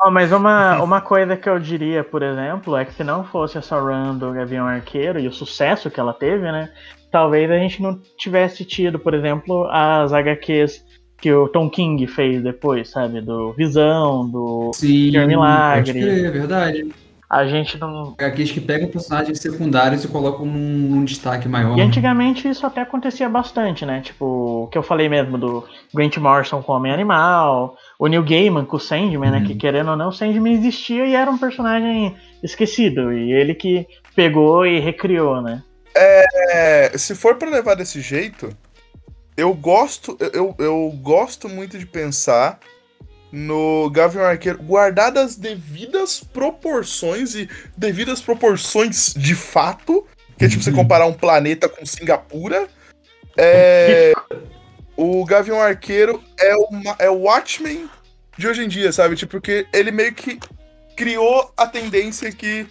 Ó, mas uma, uma coisa que eu diria, por exemplo, é que se não fosse essa run do Gavião Arqueiro e o sucesso que ela teve, né? Talvez a gente não tivesse tido, por exemplo, as HQs que o Tom King fez depois, sabe? Do Visão, do. Sim, milagre. Crer, é verdade. A gente não. Aqueles que pegam personagens secundários e colocam num, num destaque maior. E antigamente isso até acontecia bastante, né? Tipo, o que eu falei mesmo do Grant Morrison com Homem Animal, o Neil Gaiman com o Sandman, né? Uhum. Que querendo ou não, o Sandman existia e era um personagem esquecido. E ele que pegou e recriou, né? É, se for pra levar desse jeito, eu gosto, eu, eu gosto muito de pensar no Gavião Arqueiro guardado as devidas proporções e devidas proporções de fato, que é tipo você Uhum. comparar um planeta com Singapura. É, o Gavião Arqueiro é o, ma- é o Watchmen de hoje em dia, sabe? Tipo, porque ele meio que criou a tendência que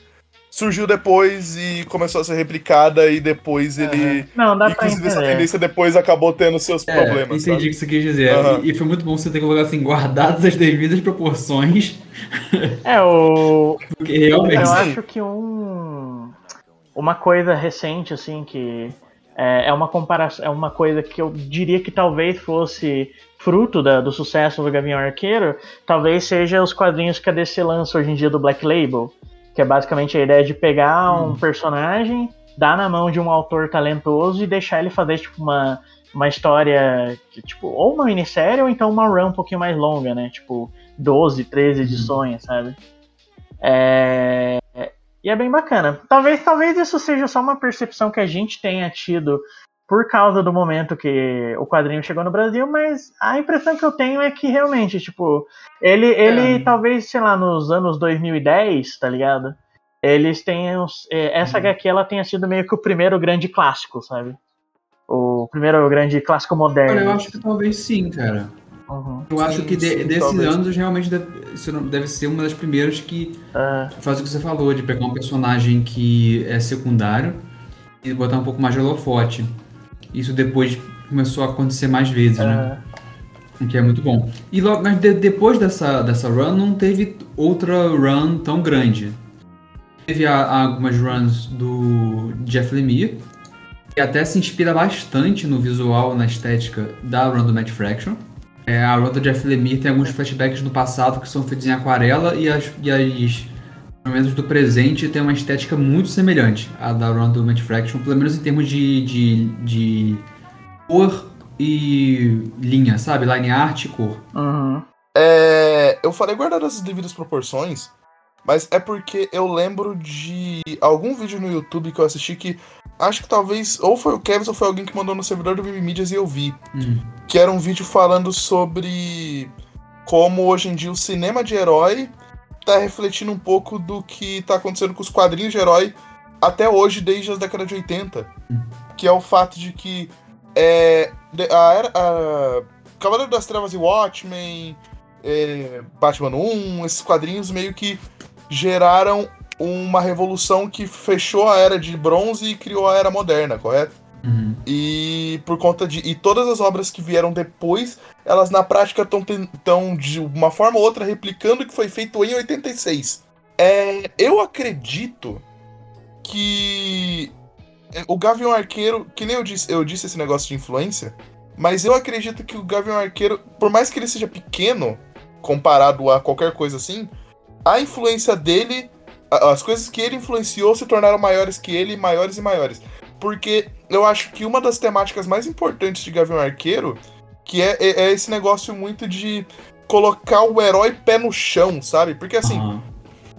surgiu depois e começou a ser replicada e depois ele. Não, dá pra essa tendência depois acabou tendo seus É, problemas. entendi o sabe? que você quis dizer. Aham. E, e foi muito bom você ter colocado assim, guardadas as devidas proporções. É, o. Porque realmente. Eu acho que um. Uma coisa recente, assim, que é, é uma comparação. É uma coisa que eu diria que talvez fosse fruto da- do sucesso do Gavião Arqueiro, talvez seja os quadrinhos que a DC lança hoje em dia do Black Label. Que é basicamente a ideia de pegar Hum. um personagem, dar na mão de um autor talentoso e deixar ele fazer, tipo, uma, uma história, que, tipo, ou uma minissérie ou então uma run um pouquinho mais longa, né? Tipo, 12, 13 edições, sabe? É... E é bem bacana. Talvez, talvez isso seja só uma percepção que a gente tenha tido por causa do momento que o quadrinho chegou no Brasil, mas a impressão que eu tenho é que realmente, tipo, ele, ele É. talvez, sei lá, nos anos 2010, tá ligado? Eles tenham. eh, Essa HQ ela tenha sido meio que o primeiro grande clássico, sabe? O primeiro grande clássico moderno. Olha, eu acho que talvez sim, cara. Uhum. Eu acho Sim, que de- sim, desses talvez. anos realmente deve, deve ser uma das primeiras que Ah, faz o que você falou, de pegar um personagem que é secundário e botar um pouco mais de holofote. Isso depois começou a acontecer mais vezes, né? ah, O que é muito bom. E logo, mas de- depois dessa, dessa run não teve outra run tão grande. Teve a- algumas runs do Jeff Lemire, que até se inspira bastante no visual, na estética da run do Matt Fraction. É, a run do Jeff Lemire tem alguns flashbacks do passado que são feitos em aquarela e as, e as momentos do presente tem uma estética muito semelhante à da run do Matt Fraction, pelo menos em termos de, de, de cor e linha, sabe? Line art e cor. uhum. É, eu falei guardar as devidas proporções, mas é porque eu lembro de algum vídeo no YouTube que eu assisti que acho que talvez ou foi o Kevin ou foi alguém que mandou no servidor do Mimimídias e eu vi. Hum. Que era um vídeo falando sobre como hoje em dia o cinema de herói tá refletindo um pouco do que tá acontecendo com os quadrinhos de herói até hoje, desde as décadas de 80. Que é o fato de que é, a, era- a Cavaleiro das Trevas e Watchmen, é, Batman 1, esses quadrinhos meio que geraram uma revolução que fechou a era de bronze e criou a era moderna, correto? Uhum. E por conta de. E todas as obras que vieram depois, elas na prática estão de uma forma ou outra replicando o que foi feito em 86. É, eu acredito que é, o Gavião Arqueiro, que nem eu disse, eu disse esse negócio de influência, mas eu acredito que o Gavião Arqueiro, por mais que ele seja pequeno, comparado a qualquer coisa assim, a influência dele, as coisas que ele influenciou se tornaram maiores que ele, maiores e maiores. Porque eu acho que uma das temáticas mais importantes de Gavião Arqueiro, que é, é- é esse negócio muito de colocar o herói pé no chão, sabe? Porque assim, Aham.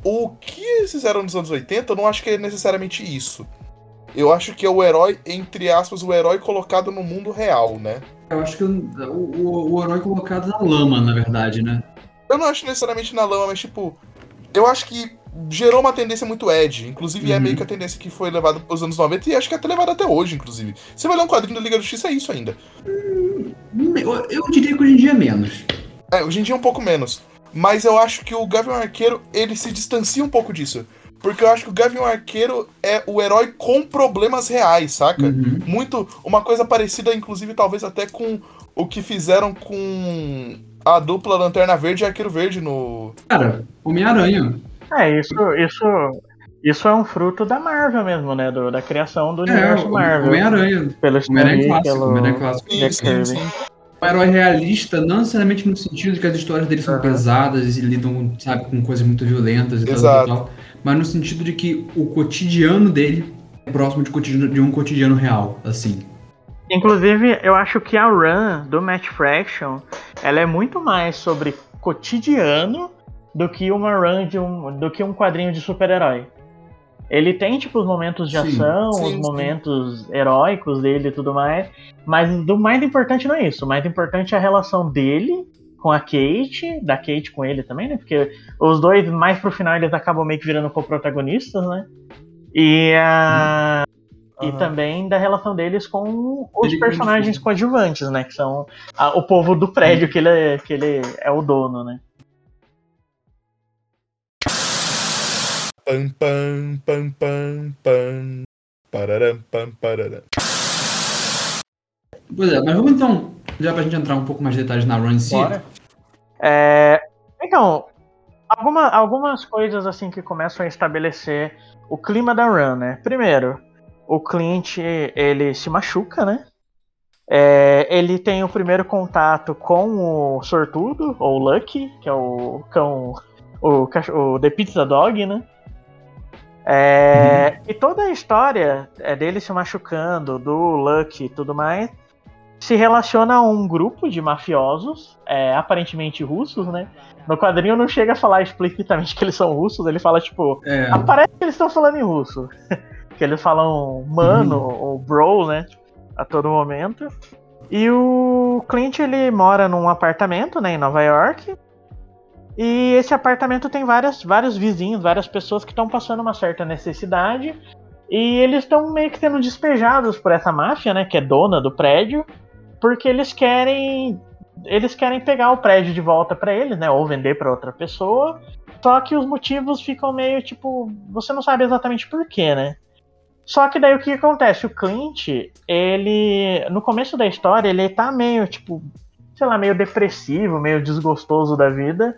o que eles fizeram nos anos 80, eu não acho que é necessariamente isso. Eu acho que é o herói, entre aspas, o herói colocado no mundo real, né? Eu acho que o, o, o herói colocado na lama, na verdade, né? Eu não acho necessariamente na lama, mas tipo, eu acho que gerou uma tendência muito Ed. Inclusive, é Uhum. meio que a tendência que foi levada pelos anos 90 e acho que é até levada até hoje, inclusive. Você vai ler um quadrinho da Liga da Justiça, é isso ainda. Eu, eu diria que hoje em dia é menos. É, hoje em dia é um pouco menos. Mas eu acho que o Gavião Arqueiro, ele se distancia um pouco disso. Porque eu acho que o Gavião Arqueiro é o herói com problemas reais, saca? Uhum. Muito. Uma coisa parecida, inclusive, talvez até com o que fizeram com a dupla Lanterna Verde e Arqueiro Verde no. Cara, Homem-Aranha. É, isso, isso, isso é um fruto da Marvel mesmo, né? Do, da criação do É, universo Marvel. Homem-Aranha. Pelo Homem-Aranha Lee, clássico. pelo Homem-Aranha clássico. Sim, sim, sim. Um herói realista, não necessariamente no sentido de que as histórias dele são Aham. pesadas e lidam, sabe, com coisas muito violentas e tal, Exato. tal, tal, mas no sentido de que o cotidiano dele é próximo de, cotidiano, de um cotidiano real, assim. Inclusive, eu acho que a run do Match Fraction, ela é muito mais sobre cotidiano do que uma run de um, do que um quadrinho de super-herói. Ele tem tipo os momentos de Sim, ação, sim, os sim. momentos heróicos dele e tudo mais, mas do mais importante não é isso. O mais importante é a relação dele com a Kate, da Kate com ele também, né? Porque os dois mais pro final eles acabam meio que virando co-protagonistas, né? E a e Aham. também da relação deles com os Ele personagens coadjuvantes, né? Que são a- o povo do prédio que ele, é, que ele é o dono, né? Pam, pam, pam, pam, pam. Pararam, pam, pararam. Pois é, mas vamos então, já pra gente entrar um pouco mais de detalhes na run em si. É, então, alguma, algumas coisas assim que começam a estabelecer o clima da run, né? Primeiro, o Clint ele se machuca, né? É, ele tem o primeiro contato com o Sortudo, ou Lucky, que é o cão, o, o The Pizza Dog, né? É, E toda a história é dele se machucando, do Lucky e tudo mais, se relaciona a um grupo de mafiosos, é, aparentemente russos, né? No quadrinho não chega a falar explicitamente que eles são russos, ele fala tipo. É, Aparece que eles estão falando em russo. [LAUGHS] que eles falam mano ou bro, né? A todo momento. E o Clint ele mora num apartamento, né, em Nova York. E esse apartamento tem várias, vários vizinhos, várias pessoas que estão passando uma certa necessidade. E eles estão meio que sendo despejados por essa máfia, né, que é dona do prédio, porque eles querem eles querem pegar o prédio de volta para eles, né, ou vender para outra pessoa. Só que os motivos ficam meio tipo, você não sabe exatamente por quê, né? Só que daí o que acontece? O Clint, ele. No começo da história, ele tá meio, tipo, sei lá, meio depressivo, meio desgostoso da vida.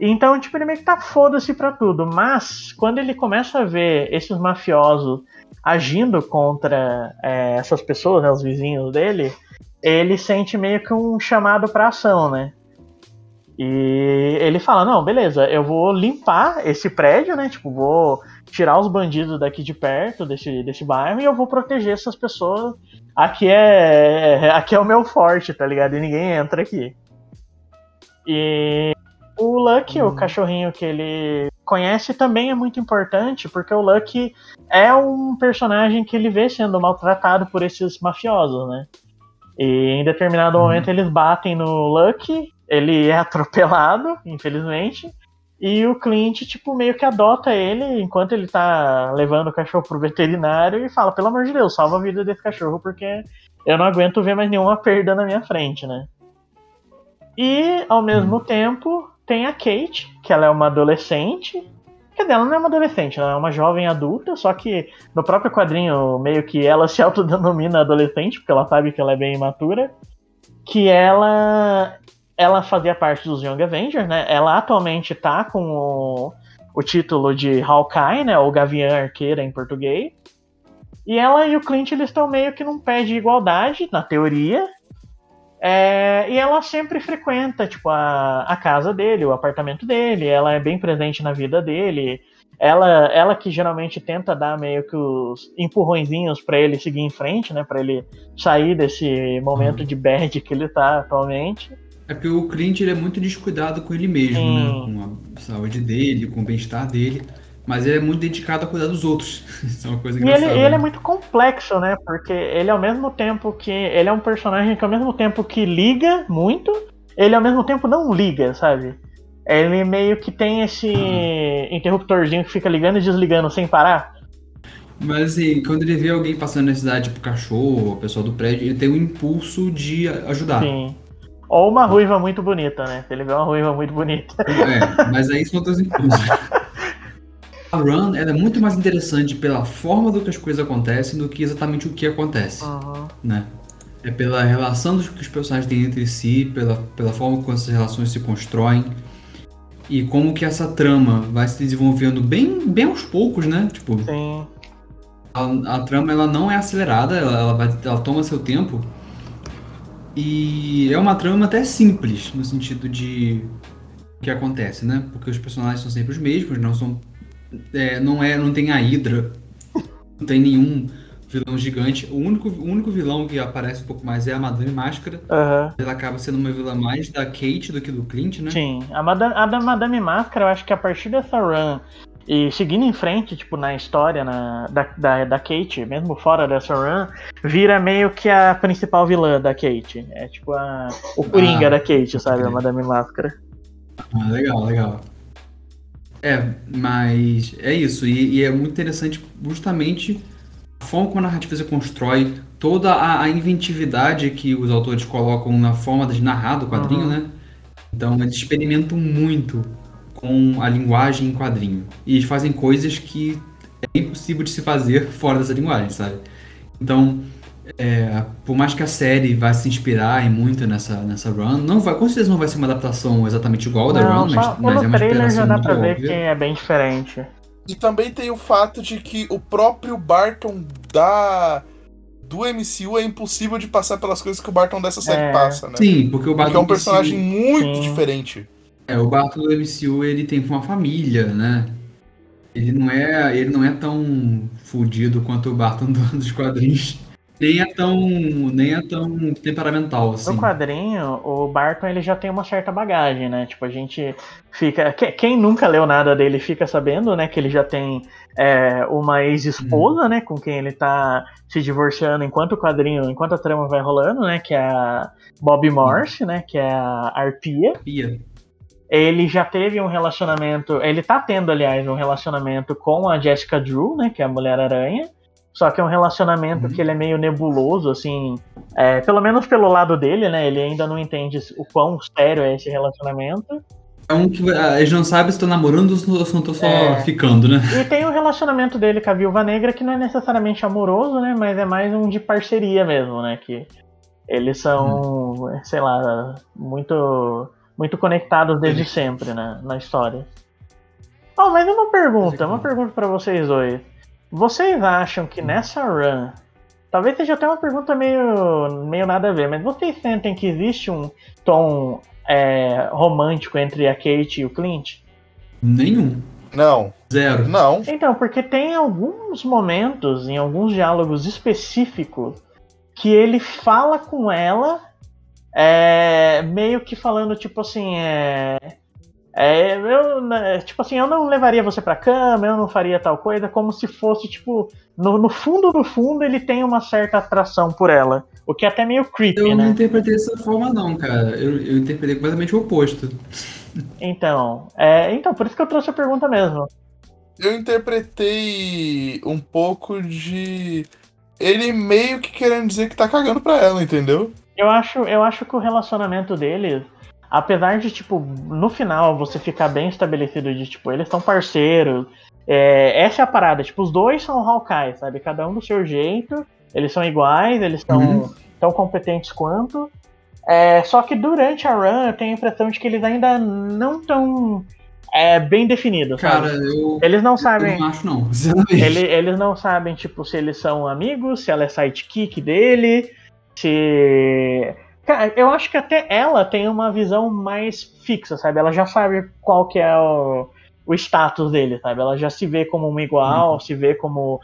Então, tipo, ele meio que tá foda-se pra tudo. Mas, quando ele começa a ver esses mafiosos agindo contra é, essas pessoas, né, os vizinhos dele, ele sente meio que um chamado pra ação, né? E ele fala: Não, beleza, eu vou limpar esse prédio, né? Tipo, vou tirar os bandidos daqui de perto, desse, desse bairro, e eu vou proteger essas pessoas. Aqui é, aqui é o meu forte, tá ligado? E ninguém entra aqui. E o Lucky, o cachorrinho que ele conhece, também é muito importante, porque o Lucky é um personagem que ele vê sendo maltratado por esses mafiosos, né? E em determinado momento eles batem no Lucky, ele é [LAUGHS] atropelado, infelizmente. E o Clint, tipo, meio que adota ele enquanto ele tá levando o cachorro pro veterinário e fala, pelo amor de Deus, salva a vida desse cachorro, porque eu não aguento ver mais nenhuma perda na minha frente, né? E, ao mesmo tempo, tem a Kate, que ela é uma adolescente. Dizer, ela não é uma adolescente, ela é uma jovem adulta, só que no próprio quadrinho, meio que ela se [LAUGHS] autodenomina adolescente, porque ela sabe que ela é bem imatura. Que ela ela fazia parte dos Young Avengers, né? Ela atualmente tá com o, o título de Hawkeye, né? Ou Gavião Arqueira em português. E ela e o Clint eles estão meio que num pé de igualdade, na teoria. É, e ela sempre frequenta, tipo, a, a casa dele, o apartamento dele. Ela é bem presente na vida dele. Ela, ela que geralmente tenta dar meio que os empurrõezinhos para ele seguir em frente, né? Para ele sair desse momento de bad que ele tá atualmente. É porque o Clint ele é muito descuidado com ele mesmo, Sim. né? Com a saúde dele, com o bem-estar dele. Mas ele é muito dedicado a cuidar dos outros. [LAUGHS] Isso é uma coisa E ele, ele né? é muito complexo, né? Porque ele ao mesmo tempo que. Ele é um personagem que ao mesmo tempo que liga muito, ele ao mesmo tempo não liga, sabe? Ele meio que tem esse interruptorzinho que fica ligando e desligando sem parar. Mas assim, quando ele vê alguém passando necessidade, tipo cachorro, o pessoal do prédio, ele tem um impulso de ajudar. Sim. Ou uma ruiva muito bonita, né? Ele vê uma ruiva muito bonita. É, mas aí são outros [LAUGHS] impulsos. A run é muito mais interessante pela forma do que as coisas acontecem do que exatamente o que acontece, né? É pela relação dos que os personagens têm entre si, pela, pela forma como essas relações se constroem e como que essa trama vai se desenvolvendo bem, bem aos poucos, né? Tipo, Sim. a, a trama ela não é acelerada, ela, ela, vai, ela toma seu tempo. E é uma trama até simples, no sentido de o que acontece, né? Porque os personagens são sempre os mesmos, não são. É, não é. Não tem a Hydra, não tem nenhum vilão gigante. O único, o único vilão que aparece um pouco mais é a Madame Máscara. Aham. Ela acaba sendo uma vilã mais da Kate do que do Clint, né? Sim. A Madame, a da Madame Máscara, eu acho que a partir dessa run e seguindo em frente, tipo, na história na, da, da, da Kate, mesmo fora dessa run, vira meio que a principal vilã da Kate. É tipo a, o Coringa Ah, da Kate, sabe? A crer. Madame Máscara. Ah, legal, legal. É, mas é isso. E, e é muito interessante justamente a forma como a narrativa se constrói, toda a, a inventividade que os autores colocam na forma de narrar do quadrinho, Uhum. né? Então eles experimentam muito com a linguagem em quadrinho. E eles fazem coisas que é impossível de se fazer [LAUGHS] fora dessa linguagem, sabe? Então, é, por mais que a série vá se inspirar em muito nessa, nessa run, não vai, com certeza não vai ser uma adaptação exatamente igual da Não, run, só mas, mas é uma trailer já inspiração dá pra ver óbvia. que é bem diferente. E também tem o fato de que o próprio Barton da do MCU é impossível de passar pelas coisas que o Barton dessa série É. passa, né? Sim, porque o Porque Barton é um personagem MCU, muito Sim. diferente. é, o Barton do MCU ele tem uma família, né? Ele não é, ele não é tão fudido quanto o Barton do- dos quadrinhos. Nem é tão, nem é tão temperamental assim. No quadrinho, o Barton ele já tem uma certa bagagem, né? Tipo, a gente fica. que- Quem nunca leu nada dele fica sabendo, né? Que ele já tem é, uma ex-esposa, Uhum. né? Com quem ele tá se divorciando enquanto o quadrinho, enquanto a trama vai rolando, né? Que é a Bob Morse, né? Que é a Arpia. Pia. Ele já teve um relacionamento. Ele tá tendo, aliás, um relacionamento com a Jessica Drew, né? Que é a Mulher-Aranha. Só que é um relacionamento Uhum. que ele é meio nebuloso, assim. é, pelo menos pelo lado dele, né? Ele ainda não entende o quão sério é esse relacionamento. É um que ah, eles não sabem se estão namorando ou se não estão só É. ficando, né? E tem o relacionamento dele com a Viúva Negra, que não é necessariamente amoroso, né? Mas é mais um de parceria mesmo, né? Que eles são, sei lá, muito, muito conectados desde sempre, né? Na história. Oh, mas uma pergunta, uma pergunta pra vocês dois. Vocês acham que nessa run, talvez seja até uma pergunta meio, meio nada a ver, mas vocês sentem que existe um tom é, romântico entre a Kate e o Clint? Nenhum. Não, Zero. não. Então, porque tem alguns momentos, em alguns diálogos específicos, que ele fala com ela, é, meio que falando, tipo assim, é, é, eu, né, tipo assim, eu não levaria você pra cama, eu não faria tal coisa, como se fosse, tipo, no, no fundo do fundo ele tem uma certa atração por ela. O que é até meio creepy, Eu não né? interpretei dessa forma, não, cara. Eu, eu interpretei completamente o oposto. Então, é, então, por isso que eu trouxe a pergunta mesmo. Eu interpretei um pouco de. Ele meio que querendo dizer que tá cagando pra ela, entendeu? Eu acho, eu acho que o relacionamento deles, apesar de, tipo, no final você ficar bem estabelecido de, tipo, eles são parceiros. é, essa é a parada, tipo, os dois são Hawkeye, sabe? Cada um do seu jeito, eles são iguais, eles são Uhum. tão competentes quanto. É, só que durante a run eu tenho a impressão de que eles ainda não estão é, bem definidos, Cara, sabe? eu, Eles não eu sabem. não acho, não. Ele- eles não sabem, tipo, se eles são amigos, se ela é sidekick dele, se. Cara, eu acho que até ela tem uma visão mais fixa, sabe? Ela já sabe qual que é o, o status dele, sabe? Ela já se vê como uma igual, se vê como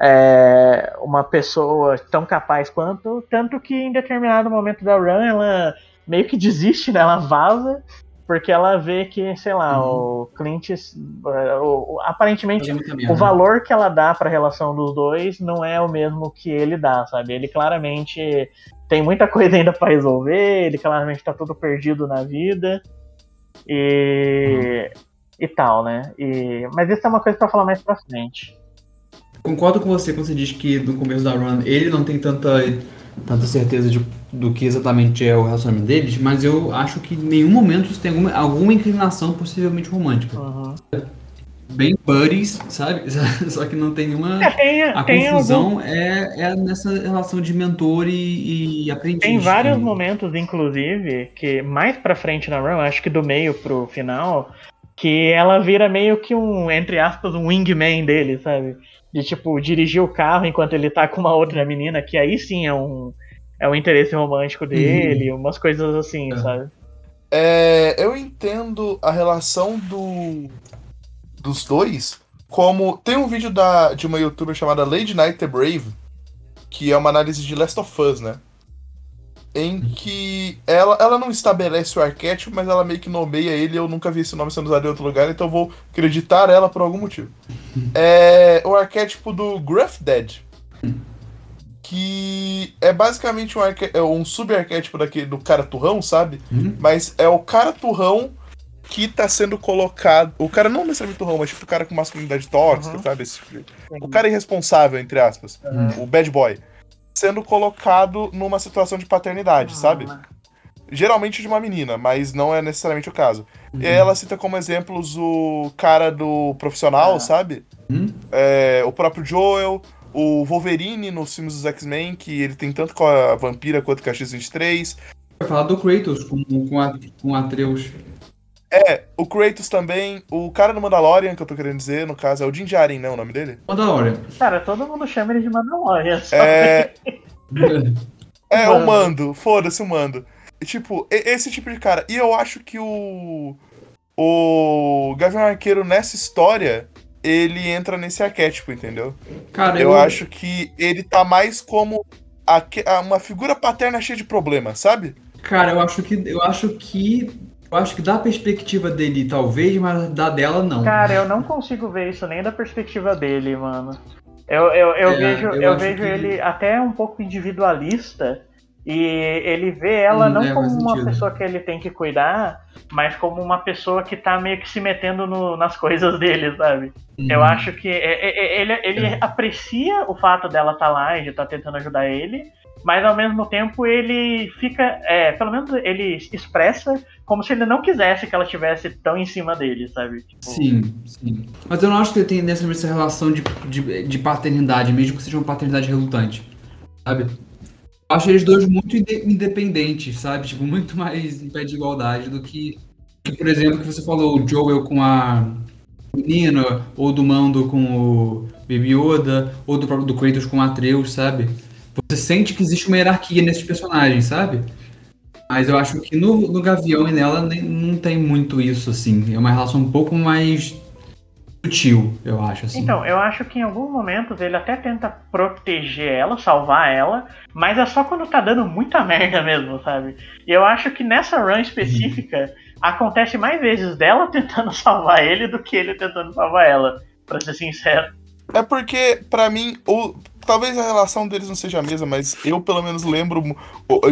é, uma pessoa tão capaz quanto. Tanto que em determinado momento da run ela meio que desiste, né? Ela vaza. Porque ela vê que, sei lá, Uhum. o Clint, é, o- o- aparentemente muita o merda. valor que ela dá pra relação dos dois não é o mesmo que ele dá, sabe? Ele claramente tem muita coisa ainda pra resolver, ele claramente tá todo perdido na vida. E. E tal, né? E, mas isso é uma coisa pra falar mais pra frente. Concordo com você quando você diz que no começo da run ele não tem tanta, tanta certeza de, do que exatamente é o relacionamento deles, mas eu acho que em nenhum momento isso tem alguma, alguma inclinação possivelmente romântica. Uhum. Bem buddies, sabe? [LAUGHS] Só que não tem nenhuma. É, tem, A tem, algum- confusão é, é nessa relação de mentor e, e aprendiz. tem vários que- momentos, inclusive, que mais pra frente na run, acho que do meio pro final, que ela vira meio que um, entre aspas, um wingman dele, sabe? De tipo, dirigir o carro enquanto ele tá com uma outra menina, que aí sim é um, é um interesse romântico dele, umas coisas assim, É. sabe? É, eu entendo a relação do, dos dois como. Tem um vídeo da, de uma youtuber chamada Lady Night the Brave, que é uma análise de Last of Us, né? Em que ela, ela não estabelece o arquétipo, mas ela meio que nomeia ele. Eu nunca vi esse nome sendo usado em outro lugar, então vou acreditar ela por algum motivo. [LAUGHS] É o arquétipo do Gruff Dead. Que é basicamente um, arque- é um sub-arquétipo daquele, do cara turrão, sabe? Uhum. Mas é o cara turrão que tá sendo colocado. O cara não necessariamente turrão, mas tipo o cara com masculinidade tóxica, Uhum. sabe? Esse tipo o cara irresponsável, entre aspas. O bad boy. Sendo colocado numa situação de paternidade, sabe? geralmente de uma menina, mas não é necessariamente o caso. Uhum. E aí ela cita como exemplos o cara do profissional, ah. sabe? Uhum. É, o próprio Joel, o Wolverine nos filmes dos X-Men, que ele tem tanto com a Vampira quanto com a X-23. Vai falar do Kratos com, com, a, com Atreus. É, o Kratos também. O cara do Mandalorian, que eu tô querendo dizer, no caso, é o Din Djarin, né? O nome dele? Mandalorian. Cara, todo mundo chama ele de Mandalorian. É. [LAUGHS] é, o Mando. Foda-se o Mando. Tipo, esse tipo de cara. E eu acho que o. O Gavião Arqueiro nessa história, ele entra nesse arquétipo, entendeu? Cara, eu, eu acho que ele tá mais como a, uma figura paterna cheia de problemas, sabe? Cara, eu acho que eu acho que eu acho que da perspectiva dele, talvez, mas da dela, não. Cara, eu não consigo ver isso nem da perspectiva dele, mano. Eu, eu, eu é, vejo, eu, eu vejo que... ele até um pouco individualista. E ele vê ela não é, como uma sentido. pessoa que ele tem que cuidar, mas como uma pessoa que tá meio que se metendo no, nas coisas dele, sabe? Hum. Eu acho que é, é, ele, ele é. aprecia o fato dela estar tá lá e de estar tá tentando ajudar ele, mas ao mesmo tempo ele fica, é, pelo menos ele expressa como se ele não quisesse que ela estivesse tão em cima dele, sabe? Tipo... Sim, sim. Mas eu não acho que ele tem nessa relação de, de, de paternidade, mesmo que seja uma paternidade relutante, sabe? Eu acho eles dois muito independentes, sabe? Tipo, muito mais em pé de igualdade do que, que por exemplo, que você falou, o Joel com a menina, ou do Mando com o Baby Yoda, ou do próprio do Kratos com o Atreus, sabe? Você sente que existe uma hierarquia nesses personagens, sabe? Mas eu acho que no, no Gavião e nela nem, não tem muito isso, assim. É uma relação um pouco mais sutil, eu acho, assim. Então, eu acho que em alguns momentos ele até tenta proteger ela, salvar ela, mas é só quando tá dando muita [LAUGHS] merda mesmo, sabe? E eu acho que nessa run específica uhum. acontece mais vezes dela [LAUGHS] tentando salvar ele do que ele tentando salvar ela, pra ser sincero. É porque, para mim, o, talvez a relação deles não seja a mesma, mas eu pelo menos lembro.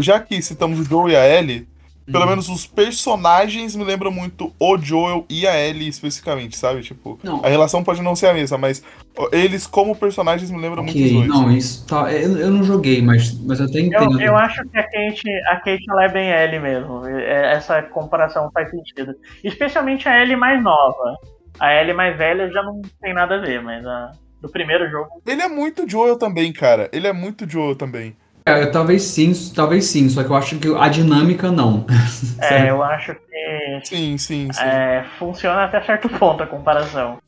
Já que citamos o Joe e a Ellie, pelo uhum. menos os personagens me lembram muito o Joel e a Ellie especificamente, sabe? Tipo, não. a relação pode não ser a mesma, mas eles como personagens me lembram okay, muito os dois. Não, isso tá. Eu, eu não joguei, mas, mas eu até entendo. Eu, eu acho que a Kate, a Kate ela é bem Ellie mesmo. É, essa comparação faz sentido. Especialmente a Ellie mais nova. A Ellie mais velha já não tem nada a ver, mas a, do primeiro jogo. Ele é muito Joel também, cara. Ele é muito Joel também. É, talvez sim, talvez sim, só que eu acho que a dinâmica não. [LAUGHS] é, eu acho que. Sim, sim, sim. É, funciona até certo ponto a comparação.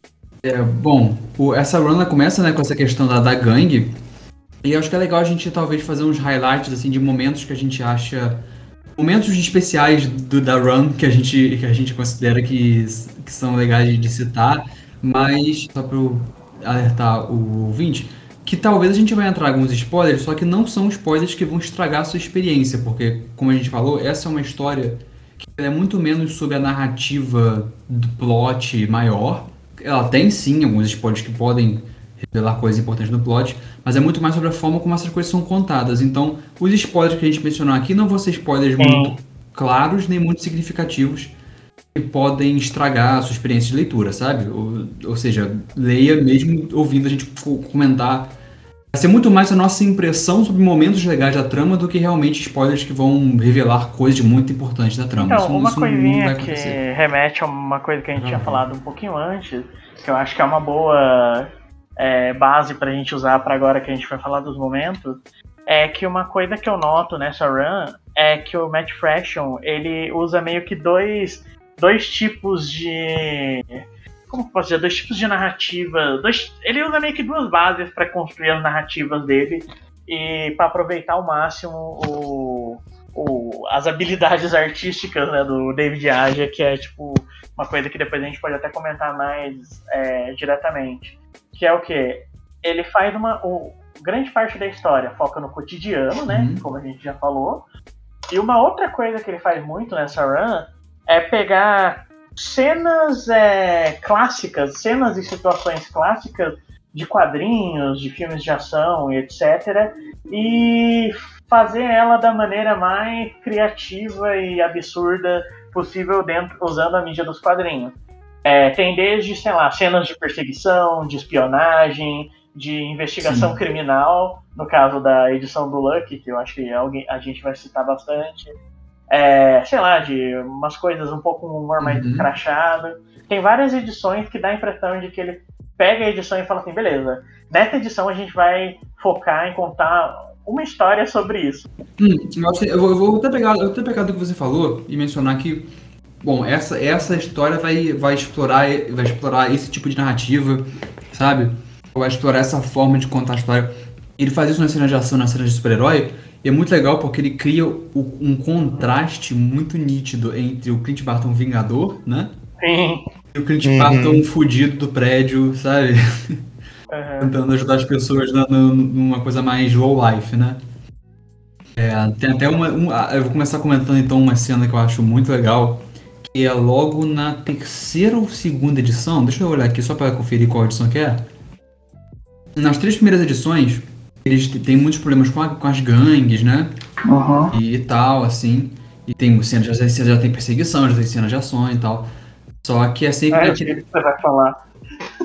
É, bom, o, essa run começa né, com essa questão da, da gangue. E eu acho que é legal a gente talvez fazer uns highlights assim, de momentos que a gente acha. Momentos especiais do, da run que a gente, que a gente considera que, que são legais de citar. Mas, só para alertar o ouvinte, que talvez a gente vai entrar alguns spoilers, só que não são spoilers que vão estragar a sua experiência, porque, como a gente falou, essa é uma história que é muito menos sobre a narrativa do plot maior. Ela tem sim alguns spoilers que podem revelar coisas importantes no plot, mas é muito mais sobre a forma como essas coisas são contadas. Então, os spoilers que a gente mencionou aqui não vão ser spoilers muito claros nem muito significativos podem estragar a sua experiência de leitura, sabe? Ou, ou seja, leia mesmo ouvindo a gente comentar. Vai ser muito mais a nossa impressão sobre momentos legais da trama do que realmente spoilers que vão revelar coisas muito importantes da trama. Então, isso, uma isso coisinha que remete a uma coisa que a gente uhum. tinha falado um pouquinho antes, que eu acho que é uma boa é, base pra gente usar para agora que a gente vai falar dos momentos, é que uma coisa que eu noto nessa run é que o Matt Fraction, ele usa meio que dois dois tipos de. Como posso dizer? Dois tipos de narrativa. Dois, ele usa meio que duas bases para construir as narrativas dele e para aproveitar ao máximo o, o, as habilidades [LAUGHS] artísticas né, do David Aja, que é tipo uma coisa que depois a gente pode até comentar mais é, diretamente. Que é o que? Ele faz uma. O, grande parte da história foca no cotidiano, né? Uhum. Como a gente já falou. E uma outra coisa que ele faz muito nessa run é pegar cenas é, clássicas, cenas e situações clássicas de quadrinhos, de filmes de ação e etc. E fazer ela da maneira mais criativa e absurda possível dentro usando a mídia dos quadrinhos. É, tem desde, sei lá, cenas de perseguição, de espionagem, de investigação Sim. criminal, no caso da edição do Lucky, que eu acho que alguém, a gente vai citar bastante é, sei lá, de umas coisas um pouco um humor mais Uhum. crachado. Tem várias edições que dá a impressão de que ele pega a edição e fala assim, beleza, nessa edição a gente vai focar em contar uma história sobre isso. Hum, eu, vou, eu vou até pegar, eu vou até pegar do que você falou e mencionar que, bom, essa, essa história vai, vai, explorar, vai explorar esse tipo de narrativa, sabe? Vai explorar essa forma de contar a história. Ele faz isso na cena de ação, na cena de super-herói, e é muito legal porque ele cria o- um contraste muito nítido entre o Clint Barton Vingador, né? Sim. E o Clint Uhum. Barton fudido do prédio, sabe? Aham. tentando ajudar as pessoas na- na- numa coisa mais low life, né? É, tem até uma. um- ah, eu vou começar comentando então uma cena que eu acho muito legal, que é logo na terceira ou segunda edição. Deixa eu olhar aqui só para conferir qual edição que é. Nas três primeiras edições, eles têm muitos problemas com, a- com as gangues, né? Uhum. E tal, assim. E tem cenas, já, já tem perseguição, já tem cenas de ação e tal. Só que é sempre É, naquele- você vai falar.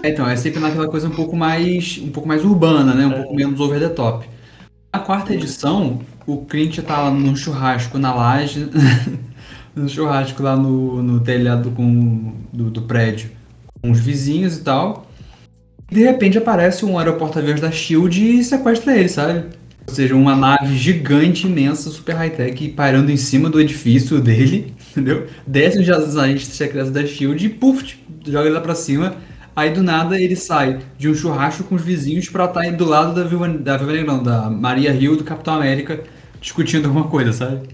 é, então, é sempre naquela coisa um pouco mais, um pouco mais urbana, né? Um pouco menos over the top. Na quarta edição, o Clint tá lá no churrasco na laje, [LAUGHS] no churrasco lá no, no telhado com, do, do prédio, com os vizinhos e tal. De repente aparece um aeroporto-aviões da SHIELD e sequestra ele, sabe? Ou seja, uma nave gigante, imensa, super high-tech, parando em cima do edifício dele, [LAUGHS] entendeu? Desce os agentes secretos da SHIELD e, puf, joga ele lá pra cima. Aí, do nada, ele sai de um churrasco com os vizinhos pra estar do lado da Viúva, da não, da Maria Hill, do Capitão América, discutindo alguma coisa, sabe?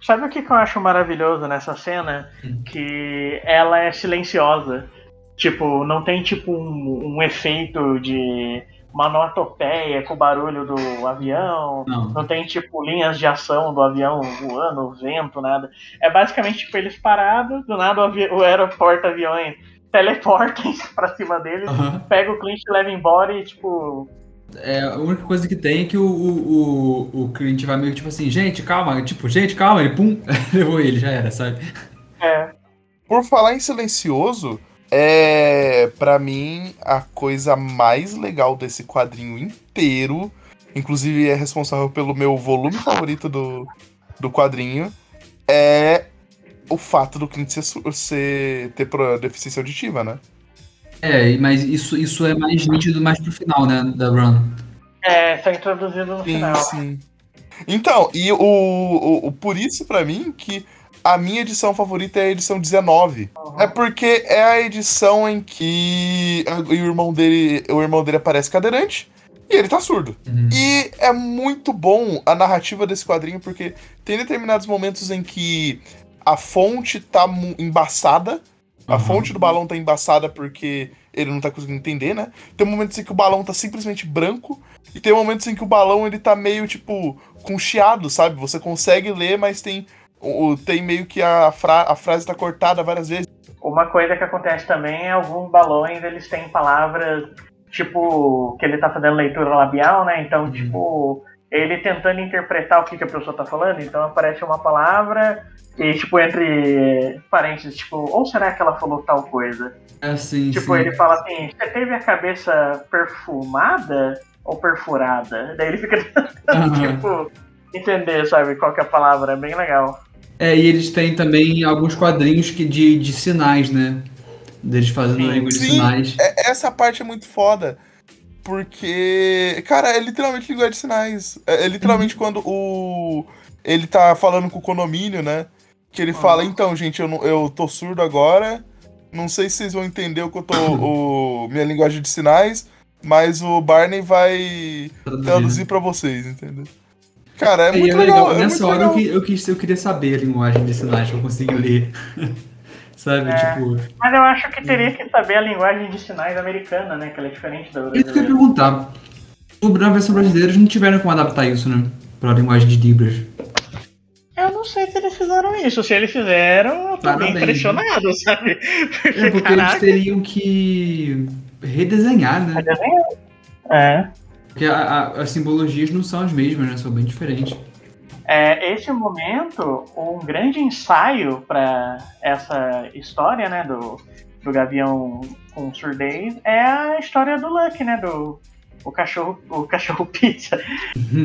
Sabe o que, que eu acho maravilhoso nessa cena? Que ela é silenciosa. Tipo, não tem tipo um, um efeito de uma onomatopeia com o barulho do avião. Não. Não tem, tipo, linhas de ação do avião voando, vento, nada. É basicamente, tipo, eles parados, do nada o, avi- o aeroporto aviões teleporta [LAUGHS] pra cima deles, Aham. pega o Clint e leva embora e, tipo... É, a única coisa que tem é que o, o, o, o Clint vai meio tipo assim, gente, calma, tipo, gente, calma, ele pum, [LAUGHS] levou ele, já era, sabe? É, Por falar em silencioso, é para mim a coisa mais legal desse quadrinho inteiro, inclusive é responsável pelo meu volume favorito do, do quadrinho, é o fato do Clint ser, ser- ter deficiência auditiva, né? É, mas isso, isso é mais nítido mais pro final, né, da run. é, tá introduzido no Sim, final. sim. Então, e o, o, o- por isso pra mim que a minha edição favorita é a edição 19. Uhum. É porque é a edição em que o irmão dele, o irmão dele aparece cadeirante e ele tá surdo. Uhum. E é muito bom a narrativa desse quadrinho porque tem determinados momentos em que a fonte tá embaçada, a Uhum. fonte do balão tá embaçada porque ele não tá conseguindo entender, né? Tem momentos em que o balão tá simplesmente branco e tem momentos em que o balão ele tá meio tipo com chiado, sabe? Você consegue ler, mas tem o, tem meio que a, fra- a frase tá cortada várias vezes. Uma coisa que acontece também é alguns balões, eles têm palavras, tipo, que ele tá fazendo leitura labial, né? Então, Uhum. tipo, ele tentando interpretar o que, que a pessoa tá falando, então aparece uma palavra e, tipo, entre parênteses, tipo, ou será que ela falou tal coisa? É assim, Tipo, sim. ele fala assim, você teve a cabeça perfumada ou perfurada? Daí ele fica [LAUGHS] Aham. tipo, entender, sabe, qual que é a palavra, é bem legal. É, e eles têm também alguns quadrinhos que de, de sinais, né? Deles fazendo língua de sinais. É- essa parte é muito foda. Porque, cara, é literalmente linguagem de sinais. É, é literalmente Uhum. quando o. Ele tá falando com o condomínio, né? Que ele fala, Uhum. então, gente, eu, não, eu tô surdo agora. Não sei se vocês vão entender o que eu tô. o, [LAUGHS] minha linguagem de sinais, mas o Barney vai Traduzir, traduzir pra vocês, entendeu? Cara, é muito é legal. é Nessa muito hora eu, legal. que- eu, quis, eu queria saber a linguagem de sinais pra eu conseguir ler. [LAUGHS] Sabe? É. Tipo. Mas eu acho que teria que saber a linguagem de sinais americana, né? Que ela é diferente da Isso que eu ia brasileira. perguntar. Na versão brasileira eles não tiveram como adaptar isso, né? Pra linguagem de Libras. Eu não sei se eles fizeram isso. Se eles fizeram, eu tô Parabéns, bem impressionado, sabe? Porque, É porque eles teriam que redesenhar, né? é. Porque a- a- as simbologias não são as mesmas, né? São bem diferentes. É, esse momento, um grande ensaio para essa história, né, do, do Gavião com surdez, é a história do Luck, né, do o cachorro, o cachorro [LAUGHS] pizza,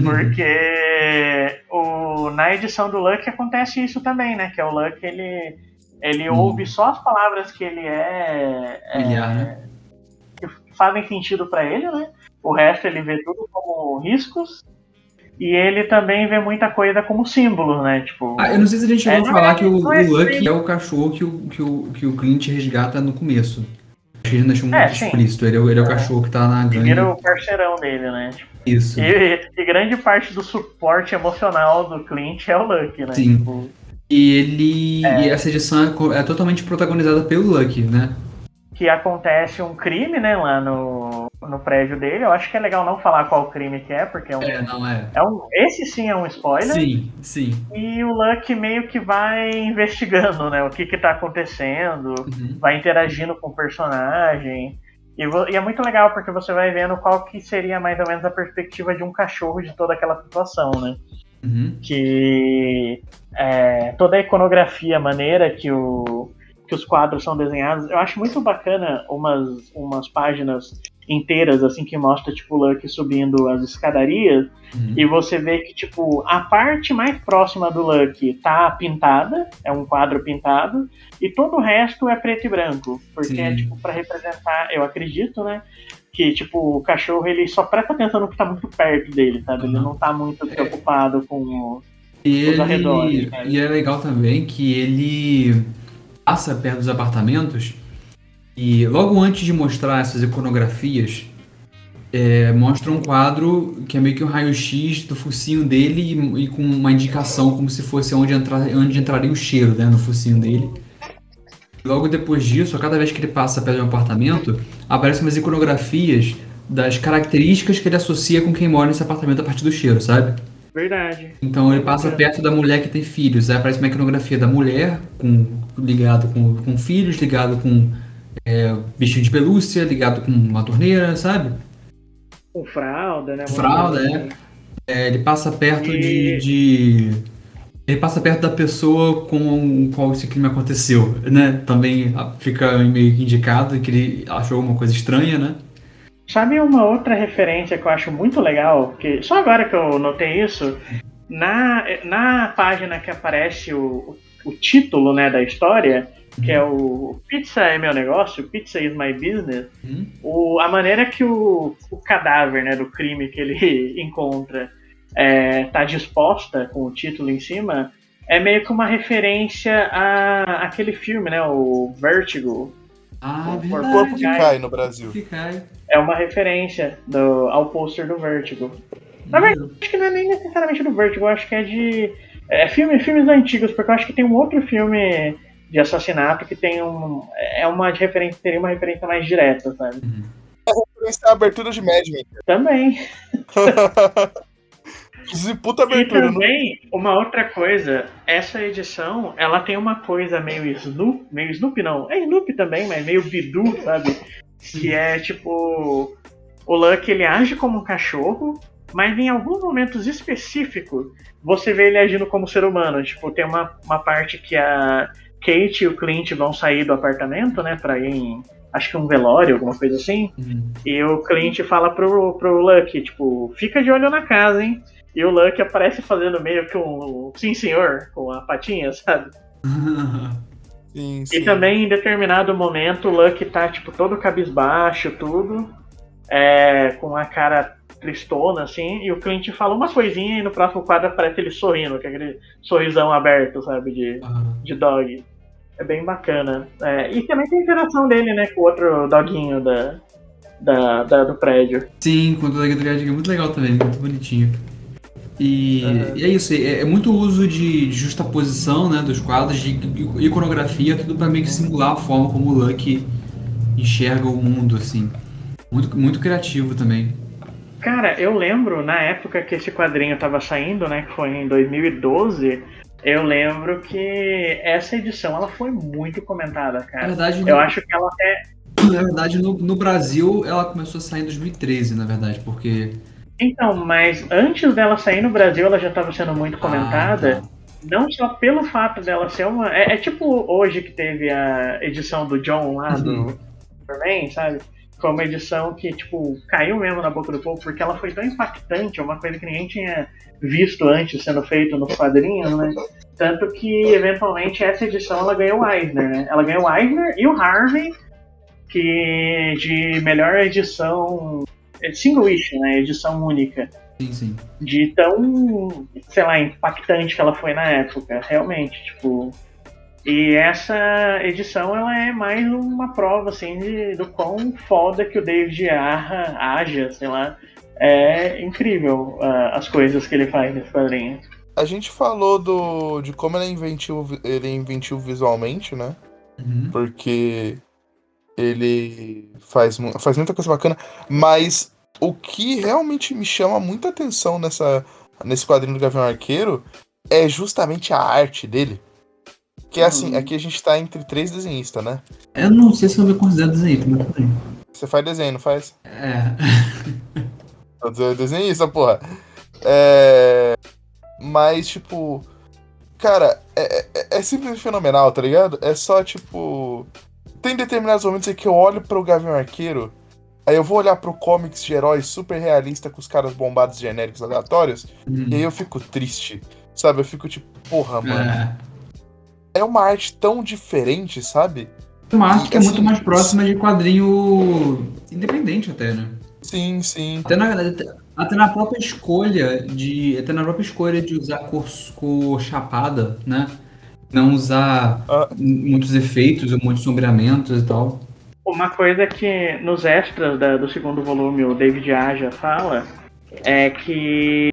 porque o na edição do Luck acontece isso também, né? Que é o Luck, ele, ele Hum. ouve só as palavras que ele é. é, né? que fazem sentido pra ele, né? O resto ele vê tudo como riscos. E ele também vê muita coisa como símbolos, né? Tipo. Ah, eu não sei se a gente chegou É, a falar é- que o, é o Lucky assim. é o cachorro que o, que, o, que o Clint resgata no começo. Acho que ele deixou muito É, sim. explícito. Ele é, o- ele é o cachorro que tá na gangue. vira o parceirão dele, né? Tipo, Isso. E, e grande parte do suporte emocional do Clint é o Lucky, né? Sim. Tipo, E ele. É. E essa edição é é totalmente protagonizada pelo Lucky, né? que acontece um crime, né, lá no, no prédio dele. Eu acho que é legal não falar qual crime que é, porque é um. É, não é. é um esse sim é um spoiler. Sim, sim. E o Lucky meio que vai investigando, né? O que que tá acontecendo, Uhum. vai interagindo com o personagem. E, e é muito legal porque você vai vendo qual que seria mais ou menos a perspectiva de um cachorro de toda aquela situação, né? Uhum. Que é, toda a iconografia, a maneira que, o, que os quadros são desenhados, eu acho muito bacana umas, umas páginas inteiras assim que mostra tipo o Lucky subindo as escadarias Uhum. e você vê que, tipo, a parte mais próxima do Lucky tá pintada, é um quadro pintado, e todo o resto é preto e branco. Porque Sim. é, tipo, pra representar, eu acredito, né? Que, tipo, o cachorro, ele só presta atenção no que tá muito perto dele, sabe? Ele Uhum. não tá muito preocupado com o... E, os arredores, ele, né? e é legal também que ele passa perto dos apartamentos e logo antes de mostrar essas iconografias, é, mostra um quadro que é meio que um raio-x do focinho dele e, e com uma indicação como se fosse onde, entrar, onde entraria o cheiro né, no focinho dele. Logo depois disso, a cada vez que ele passa perto de um apartamento, aparecem umas iconografias das características que ele associa com quem mora nesse apartamento a partir do cheiro, sabe? Verdade. Então ele passa perto da mulher que tem filhos. Aí aparece uma iconografia da mulher com, ligado com, com filhos, ligado com é, vestido de pelúcia, ligado com uma torneira, sabe? Com fralda, né? Fralda, é. assim. É, ele passa perto de, E- de- Ele passa perto da pessoa com qual esse crime aconteceu, né? Também fica meio que indicado que ele achou alguma coisa estranha, né? Sabe uma outra referência que eu acho muito legal? Que só agora que eu notei isso, na, na página que aparece o, o título né, da história, que é o Pizza é meu negócio, Pizza is my business, Uhum. o, a maneira que o, o cadáver né, do crime que ele [LAUGHS] encontra é, tá disposta com o título em cima é meio que uma referência a aquele filme, né, o Vertigo. Ah, verdade. Corpo que Cai. no Brasil. Que cai. É uma referência do, ao pôster do Vertigo. Na verdade, acho que não é nem necessariamente do Vertigo, acho que é de. É filme, filmes antigos, porque eu acho que tem um outro filme de assassinato que tem um. É uma referência, teria uma referência mais direta, sabe? É a abertura de Mad Men. Também. [LAUGHS] Inclusive, puta E abertura. não- também, uma outra coisa, essa edição, ela tem uma coisa meio Snoop, meio Snoop não, é Snoop também, mas meio Bidu, sabe? Que é tipo, o Luck ele age como um cachorro, mas em alguns momentos específicos, você vê ele agindo como ser humano. Tipo, tem uma, uma parte que a Kate e o Clint vão sair do apartamento, né, pra ir em, acho que um velório, alguma coisa assim. Uhum. E o cliente fala pro, pro Lucky, tipo, fica de olho na casa, hein? E o Lucky aparece fazendo meio que um sim senhor, com a patinha, [LAUGHS] sabe? Sim, E sim. também em determinado momento o Lucky tá, tipo, todo cabisbaixo, tudo, é, com a cara tristona, assim, e o cliente fala uma coisinha e no próximo quadro aparece ele sorrindo, com aquele sorrisão aberto, sabe, de, Ah, de dog. É bem bacana. É, e também tem a interação dele, né, com o outro doguinho da, da, da- do prédio. Sim, com toda a guia é muito legal também, muito bonitinho. E, e é isso, é, é muito uso de, de justaposição né, dos quadros, de iconografia, tudo para meio que simular a forma como o Lucky enxerga o mundo, assim. Muito, muito criativo também. Cara, eu lembro na época que esse quadrinho tava saindo, né, que foi em 2012, eu lembro que essa edição ela foi muito comentada, Na cara. verdade, Eu no, acho que ela até. na, verdade no, no Brasil ela começou a sair em 2013, na verdade, porque. Então, mas antes dela sair no Brasil, ela já estava sendo muito comentada. Ah, tá. Não só pelo fato dela ser uma. É, é tipo hoje que teve a edição do John lá Uhum. do Superman, sabe? Foi uma edição que, tipo, caiu mesmo na boca do povo, porque ela foi tão impactante, uma coisa que ninguém tinha visto antes sendo feito nos quadrinhos, né? Tanto que, eventualmente, essa edição ela ganhou o Eisner, né? Ela ganhou o Eisner e o Harvey, que de melhor edição é single issue, né? Edição única. Sim, sim. De tão, sei lá, impactante que ela foi na época, realmente, tipo. E essa edição ela é mais uma prova assim de, do quão foda que o David Arra haja, sei lá. É incrível uh, as coisas que ele faz nesse quadrinho. A gente falou do de como ele é inventivo, ele é inventivo visualmente, né? Uhum. Porque ele faz, faz muita coisa bacana, mas o que realmente me chama muita atenção nessa, nesse quadrinho do Gavião Arqueiro é justamente a arte dele. Que é assim, Hum. aqui a gente tá entre três desenhistas, né? Eu não sei se eu me considero desenhista, mas tudo bem. Você faz desenho, não faz? É. [LAUGHS] Eu sou desenhista, porra. É... Mas, tipo. Cara, é, é, é simplesmente fenomenal, tá ligado? É só, tipo. Tem determinados momentos em que eu olho pro Gavião Arqueiro, aí eu vou olhar pro comics de heróis super realista com os caras bombados genéricos aleatórios, Hum. e aí eu fico triste. Sabe? Eu fico tipo, porra, mano. É. É uma arte tão diferente, sabe? Uma arte que é Assim, muito mais próxima de quadrinho independente até, né? Sim, sim. Até na, até na própria escolha de. Até na própria escolha de usar cor, cor chapada, né? Não usar Ah. muitos efeitos, muitos sombreamentos e tal. Uma coisa que nos extras da- do segundo volume o David Aja fala é que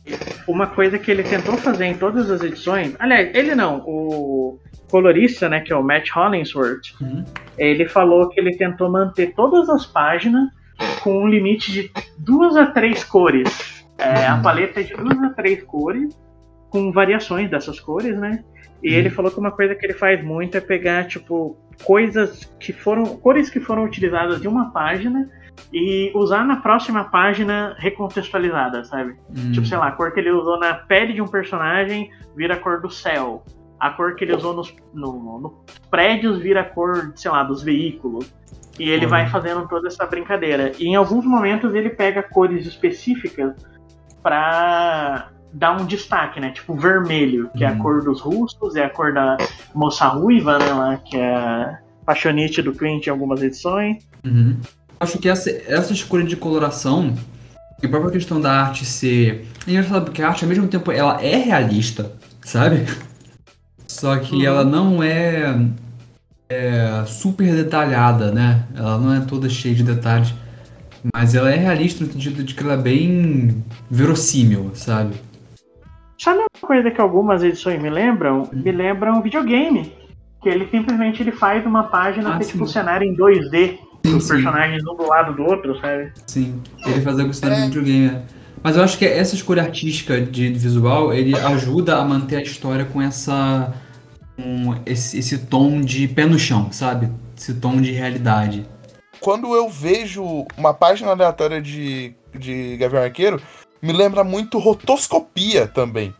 uma coisa que ele tentou fazer em todas as edições, aliás, ele não, o colorista, né, que é o Matt Hollingsworth, Uhum. ele falou que ele tentou manter todas as páginas com um limite de duas a três cores. É, A Uhum. paleta é de duas a três cores, com variações dessas cores, né? E Uhum. ele falou que uma coisa que ele faz muito é pegar, tipo, coisas que foram. cores que foram utilizadas de uma página e usar na próxima página recontextualizada, sabe? Hum. Tipo, sei lá, a cor que ele usou na pele de um personagem vira a cor do céu. A cor que ele usou nos, no- nos prédios vira a cor, sei lá, dos veículos. E ele Uhum. vai fazendo toda essa brincadeira. E em alguns momentos ele pega cores específicas pra dar um destaque, né? Tipo vermelho, que é a Uhum. cor dos russos, é a cor da moça ruiva, né? Lá, que é a paixonite do Clint em algumas edições. Uhum. Acho que essa, essa escolha de coloração e a própria questão da arte ser. É engraçado porque a arte, ao mesmo tempo, ela é realista, sabe? Só que Uhum. ela não é, é super detalhada, né? Ela não é toda cheia de detalhes. Mas ela é realista no sentido de que ela é bem verossímil, sabe? Sabe uma coisa que algumas edições me lembram? Me lembram videogame. Que ele simplesmente ele faz uma página Ah, tipo cenário em 2D. Sim, Os sim. personagens um do lado do outro, sabe? Sim, ele faz algo cenário É. de videogame. é. Mas eu acho que essa escolha artística de visual, ele ajuda a manter a história com essa. com esse, esse tom de pé no chão, sabe? Esse tom de realidade. quando eu vejo uma página aleatória de, de Gavião Arqueiro, me lembra muito rotoscopia também.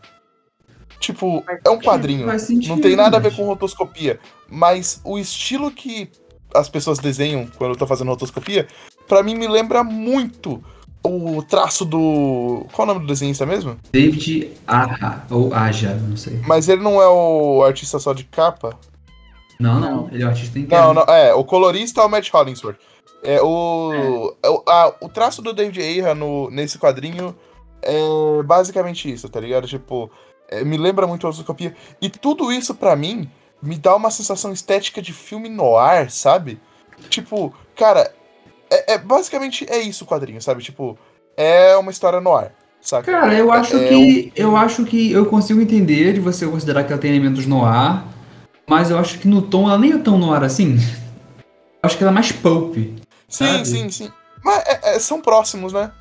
Tipo, é um quadrinho. Não tem nada a ver com rotoscopia. Mas o estilo que as pessoas desenham quando eu tô fazendo rotoscopia, pra mim me lembra muito o traço do. Qual é o nome do desenhista mesmo? David Aja, ou Aja, não sei. Mas ele não é o artista só de capa? Não, não, ele é o artista Não, interno. não, é, o colorista é o Matt Hollingsworth. É, o, é o, a- o traço do David Ayer no, nesse quadrinho é basicamente isso, tá ligado? Tipo, é, me lembra muito a rotoscopia. E tudo isso, pra mim, me dá uma sensação estética de filme noir, sabe? Tipo, cara, é, é- basicamente é isso o quadrinho, sabe? Tipo, é uma história noir, saca? Cara, eu acho É, que. Eu acho que eu consigo entender de você considerar que ela tem elementos no ar, mas eu acho que no tom ela nem é tão no ar assim. Eu acho que ela é mais pulp. Sim, sabe? sim, sim. Mas é- é- são próximos, né?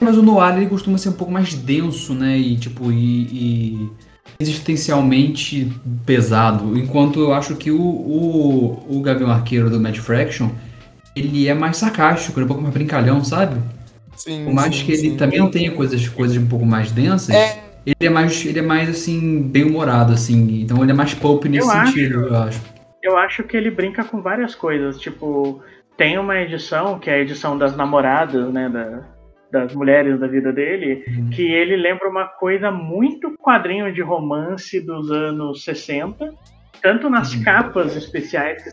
Mas o noir ele costuma ser um pouco mais denso, né? E tipo, e, e existencialmente pesado. Enquanto eu acho que o, o, o Gavião Arqueiro do Mad Fraction, ele é mais sarcástico, ele é um pouco mais brincalhão, sabe? Sim, Por mais sim, que ele sim. também não tenha coisas, coisas um pouco mais densas, É, ele é mais, ele é mais assim, bem humorado, assim. Então ele é mais pulp nesse Eu acho. sentido, eu acho. eu acho que ele brinca com várias coisas. Tipo, tem uma edição, que é a edição das namoradas, né? Da, das mulheres da vida dele, uhum. que ele lembra uma coisa muito quadrinho de romance dos anos 60, tanto nas uhum. capas especiais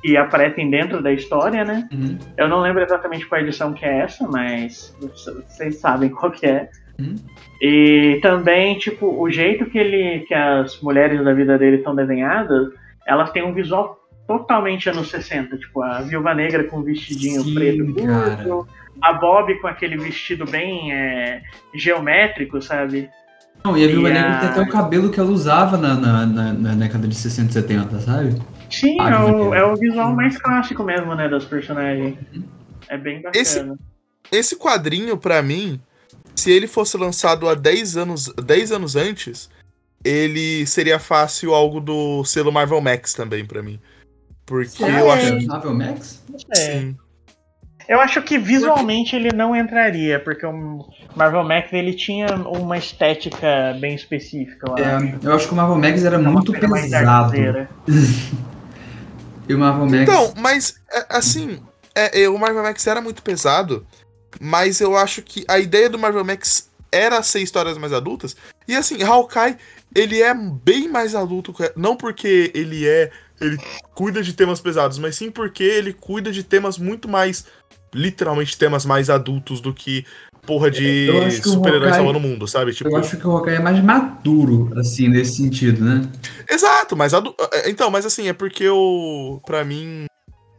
que aparecem dentro da história, né? Uhum. Eu não lembro exatamente qual edição que é essa, mas vocês sabem qual que é. Uhum. E também, tipo, o jeito que ele que as mulheres da vida dele são desenhadas, elas têm um visual totalmente anos 60, tipo, a Viúva Negra com um vestidinho Sim, preto curto, a Bob com aquele vestido bem é, geométrico, sabe? Não, e a Viúva Negra tem até o cabelo que ela usava na, na, na, na década de 60 e 70, sabe? Sim, ah, é, o, é o visual mais clássico mesmo, né, das personagens. É bem bacana. Esse, esse quadrinho, para mim, se ele fosse lançado há 10 anos, 10 anos antes, ele seria fácil algo do selo Marvel Max também para mim. Porque é, eu acho. Marvel Max? É. Sim. Eu acho que visualmente ele não entraria, porque o Marvel Max ele tinha uma estética bem específica. Eu, é, acho. eu acho que o Marvel Max era, muito pesado. [LAUGHS] e o Marvel Max. Então, mas é, assim, é, o Marvel Max era muito pesado, mas eu acho que a ideia do Marvel Max era ser histórias mais adultas. E assim, Hawkeye, ele é bem mais adulto, não porque ele é ele cuida de temas pesados, mas sim porque ele cuida de temas muito mais. Literalmente temas mais adultos do que porra de super-herói salvando o mundo, sabe? Tipo... Eu acho que o Hawkeye é mais maduro, assim, nesse sentido, né? Exato, mas adu... É, então, mas assim, é porque eu. Pra mim.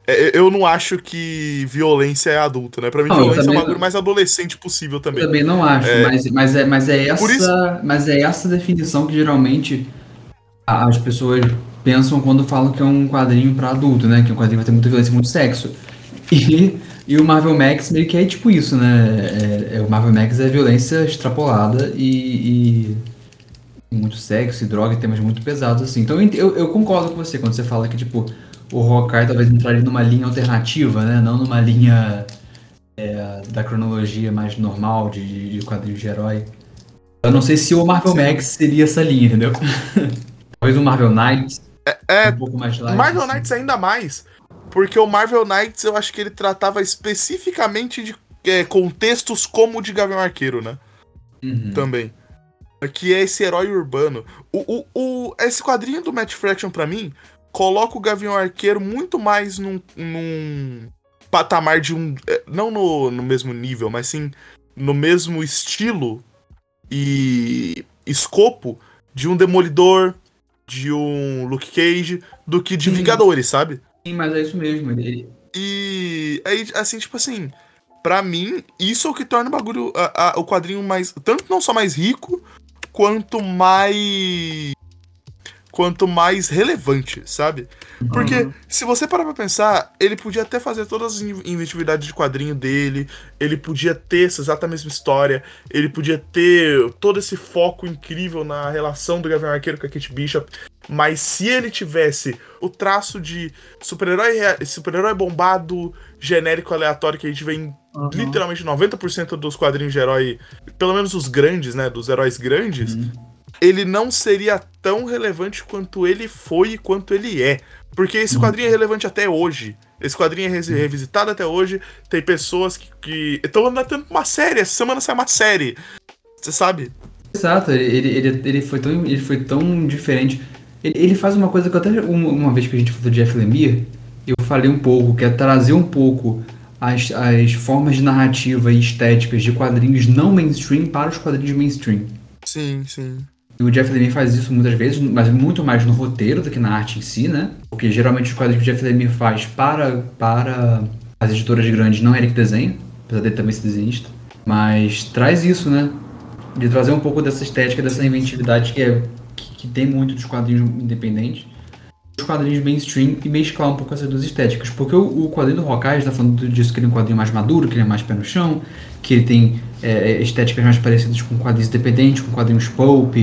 É, eu não acho que violência é adulta, né? Pra mim, não, violência é o bagulho mais adolescente possível também. Eu também não acho, é... Mas, mas, é, mas, é essa, isso... mas é essa definição que geralmente as pessoas pensam quando falam que é um quadrinho para adulto, né? Que um quadrinho vai ter muita violência e muito sexo. E, e o Marvel Max meio que é tipo isso, né? É, é, o Marvel Max é violência extrapolada e, e muito sexo e droga e temas muito pesados, assim. Então eu, eu concordo com você quando você fala que, tipo, o Hawkeye talvez entraria numa linha alternativa, né? Não numa linha é, da cronologia mais normal de, de quadrinhos de herói. Eu não sei se o Marvel Sim. Max seria essa linha, entendeu? [LAUGHS] Talvez o Marvel Knights. É, é um pouco mais light, Marvel assim. Knights ainda mais. Porque o Marvel Knights eu acho que ele tratava especificamente de é, contextos como o de Gavião Arqueiro, né? Uhum. Também. Que é esse herói urbano. O, o, o, esse quadrinho do Matt Fraction, para mim, coloca o Gavião Arqueiro muito mais num, num patamar de um. É, não no, no mesmo nível, mas sim no mesmo estilo e escopo de um Demolidor, de um Luke Cage do que de. Vingadores, sabe? Sim, mas é isso mesmo. Ele... E aí, assim, tipo assim, para mim, isso é o que torna o bagulho, a, a, o quadrinho mais. Tanto não só mais rico, quanto mais quanto mais relevante, sabe? Porque uhum. se você parar pra pensar, ele podia até fazer todas as inventividades de quadrinho dele, ele podia ter essa exata mesma história, ele podia ter todo esse foco incrível na relação do Gavião Arqueiro com a Kate Bishop, mas se ele tivesse o traço de super-herói super bombado, genérico, aleatório que a gente vê em uhum. literalmente 90% dos quadrinhos de herói, pelo menos os grandes, né, dos heróis grandes, uhum ele não seria tão relevante quanto ele foi e quanto ele é. Porque esse quadrinho é relevante até hoje. Esse quadrinho é revisitado até hoje. Tem pessoas que estão andando uma série. Essa semana sai uma série. Você sabe? Exato, ele, ele, ele, foi, tão, ele foi tão diferente. Ele, ele faz uma coisa que até uma, uma vez que a gente falou de Jeff Lemire, eu falei um pouco, que é trazer um pouco as, as formas de narrativa e estéticas de quadrinhos não mainstream para os quadrinhos mainstream. Sim, sim. E o Jeff Lemire faz isso muitas vezes, mas muito mais no roteiro do que na arte em si, né? Porque geralmente os quadrinhos que o Jeff Lemire faz para, para as editoras grandes não é ele que desenha, apesar dele também ser desenhista. Mas traz isso, né? De trazer um pouco dessa estética, dessa inventividade que, é, que, tem muito dos quadrinhos independentes os quadrinhos mainstream e mesclar um pouco essas duas estéticas. Porque o, o quadrinho do Hawkeye está falando disso que ele é um quadrinho mais maduro, que ele é mais pé no chão, que ele tem é, é estéticas mais parecidas com quadrinhos independentes, com quadrinhos pulp,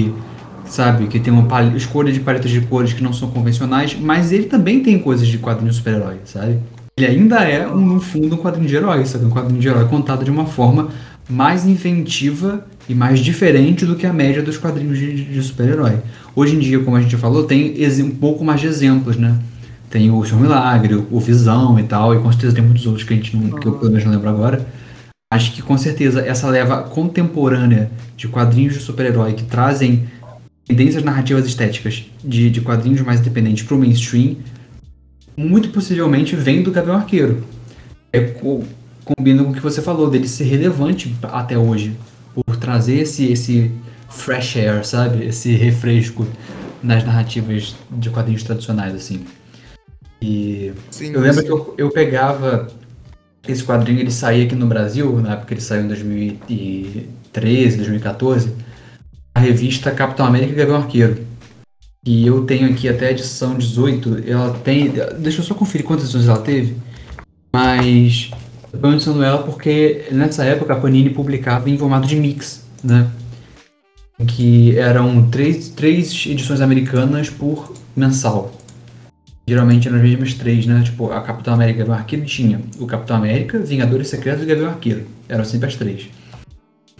sabe? Que tem uma escolha de paletas de cores que não são convencionais, mas ele também tem coisas de quadrinho super-herói, sabe? Ele ainda é, um, no fundo, um quadrinho de herói, sabe? Um quadrinho de herói contado de uma forma mais inventiva e mais diferente do que a média dos quadrinhos de, de super-herói. Hoje em dia, como a gente falou, tem um pouco mais de exemplos, né? Tem o Senhor Milagre, o Visão e tal, e com certeza tem muitos outros que a gente não, que eu pelo menos não lembro agora. Acho que com certeza essa leva contemporânea de quadrinhos de super-herói que trazem tendências narrativas estéticas de, de quadrinhos mais independentes para o mainstream, muito possivelmente vem do Gavião Arqueiro. É, co combina com o que você falou, dele ser relevante até hoje, trazer esse, esse fresh air, sabe? Esse refresco nas narrativas de quadrinhos tradicionais, assim. E sim, eu lembro sim. que eu, eu pegava esse quadrinho, ele saía aqui no Brasil, na época ele saiu em 2013, 2014, a revista Capitão América e Gavião Arqueiro. E eu tenho aqui até a edição 18, ela tem. Deixa eu só conferir quantas edições ela teve. Mas eu tô mencionando ela porque nessa época a Panini publicava em formato de mix, né? Que eram três, três edições americanas por mensal. Geralmente eram as mesmas três, né? Tipo, a Capitão América Gavião Arqueiro tinha o Capitão América, Vingadores Secretos e Gavião Arqueiro. Eram sempre as três.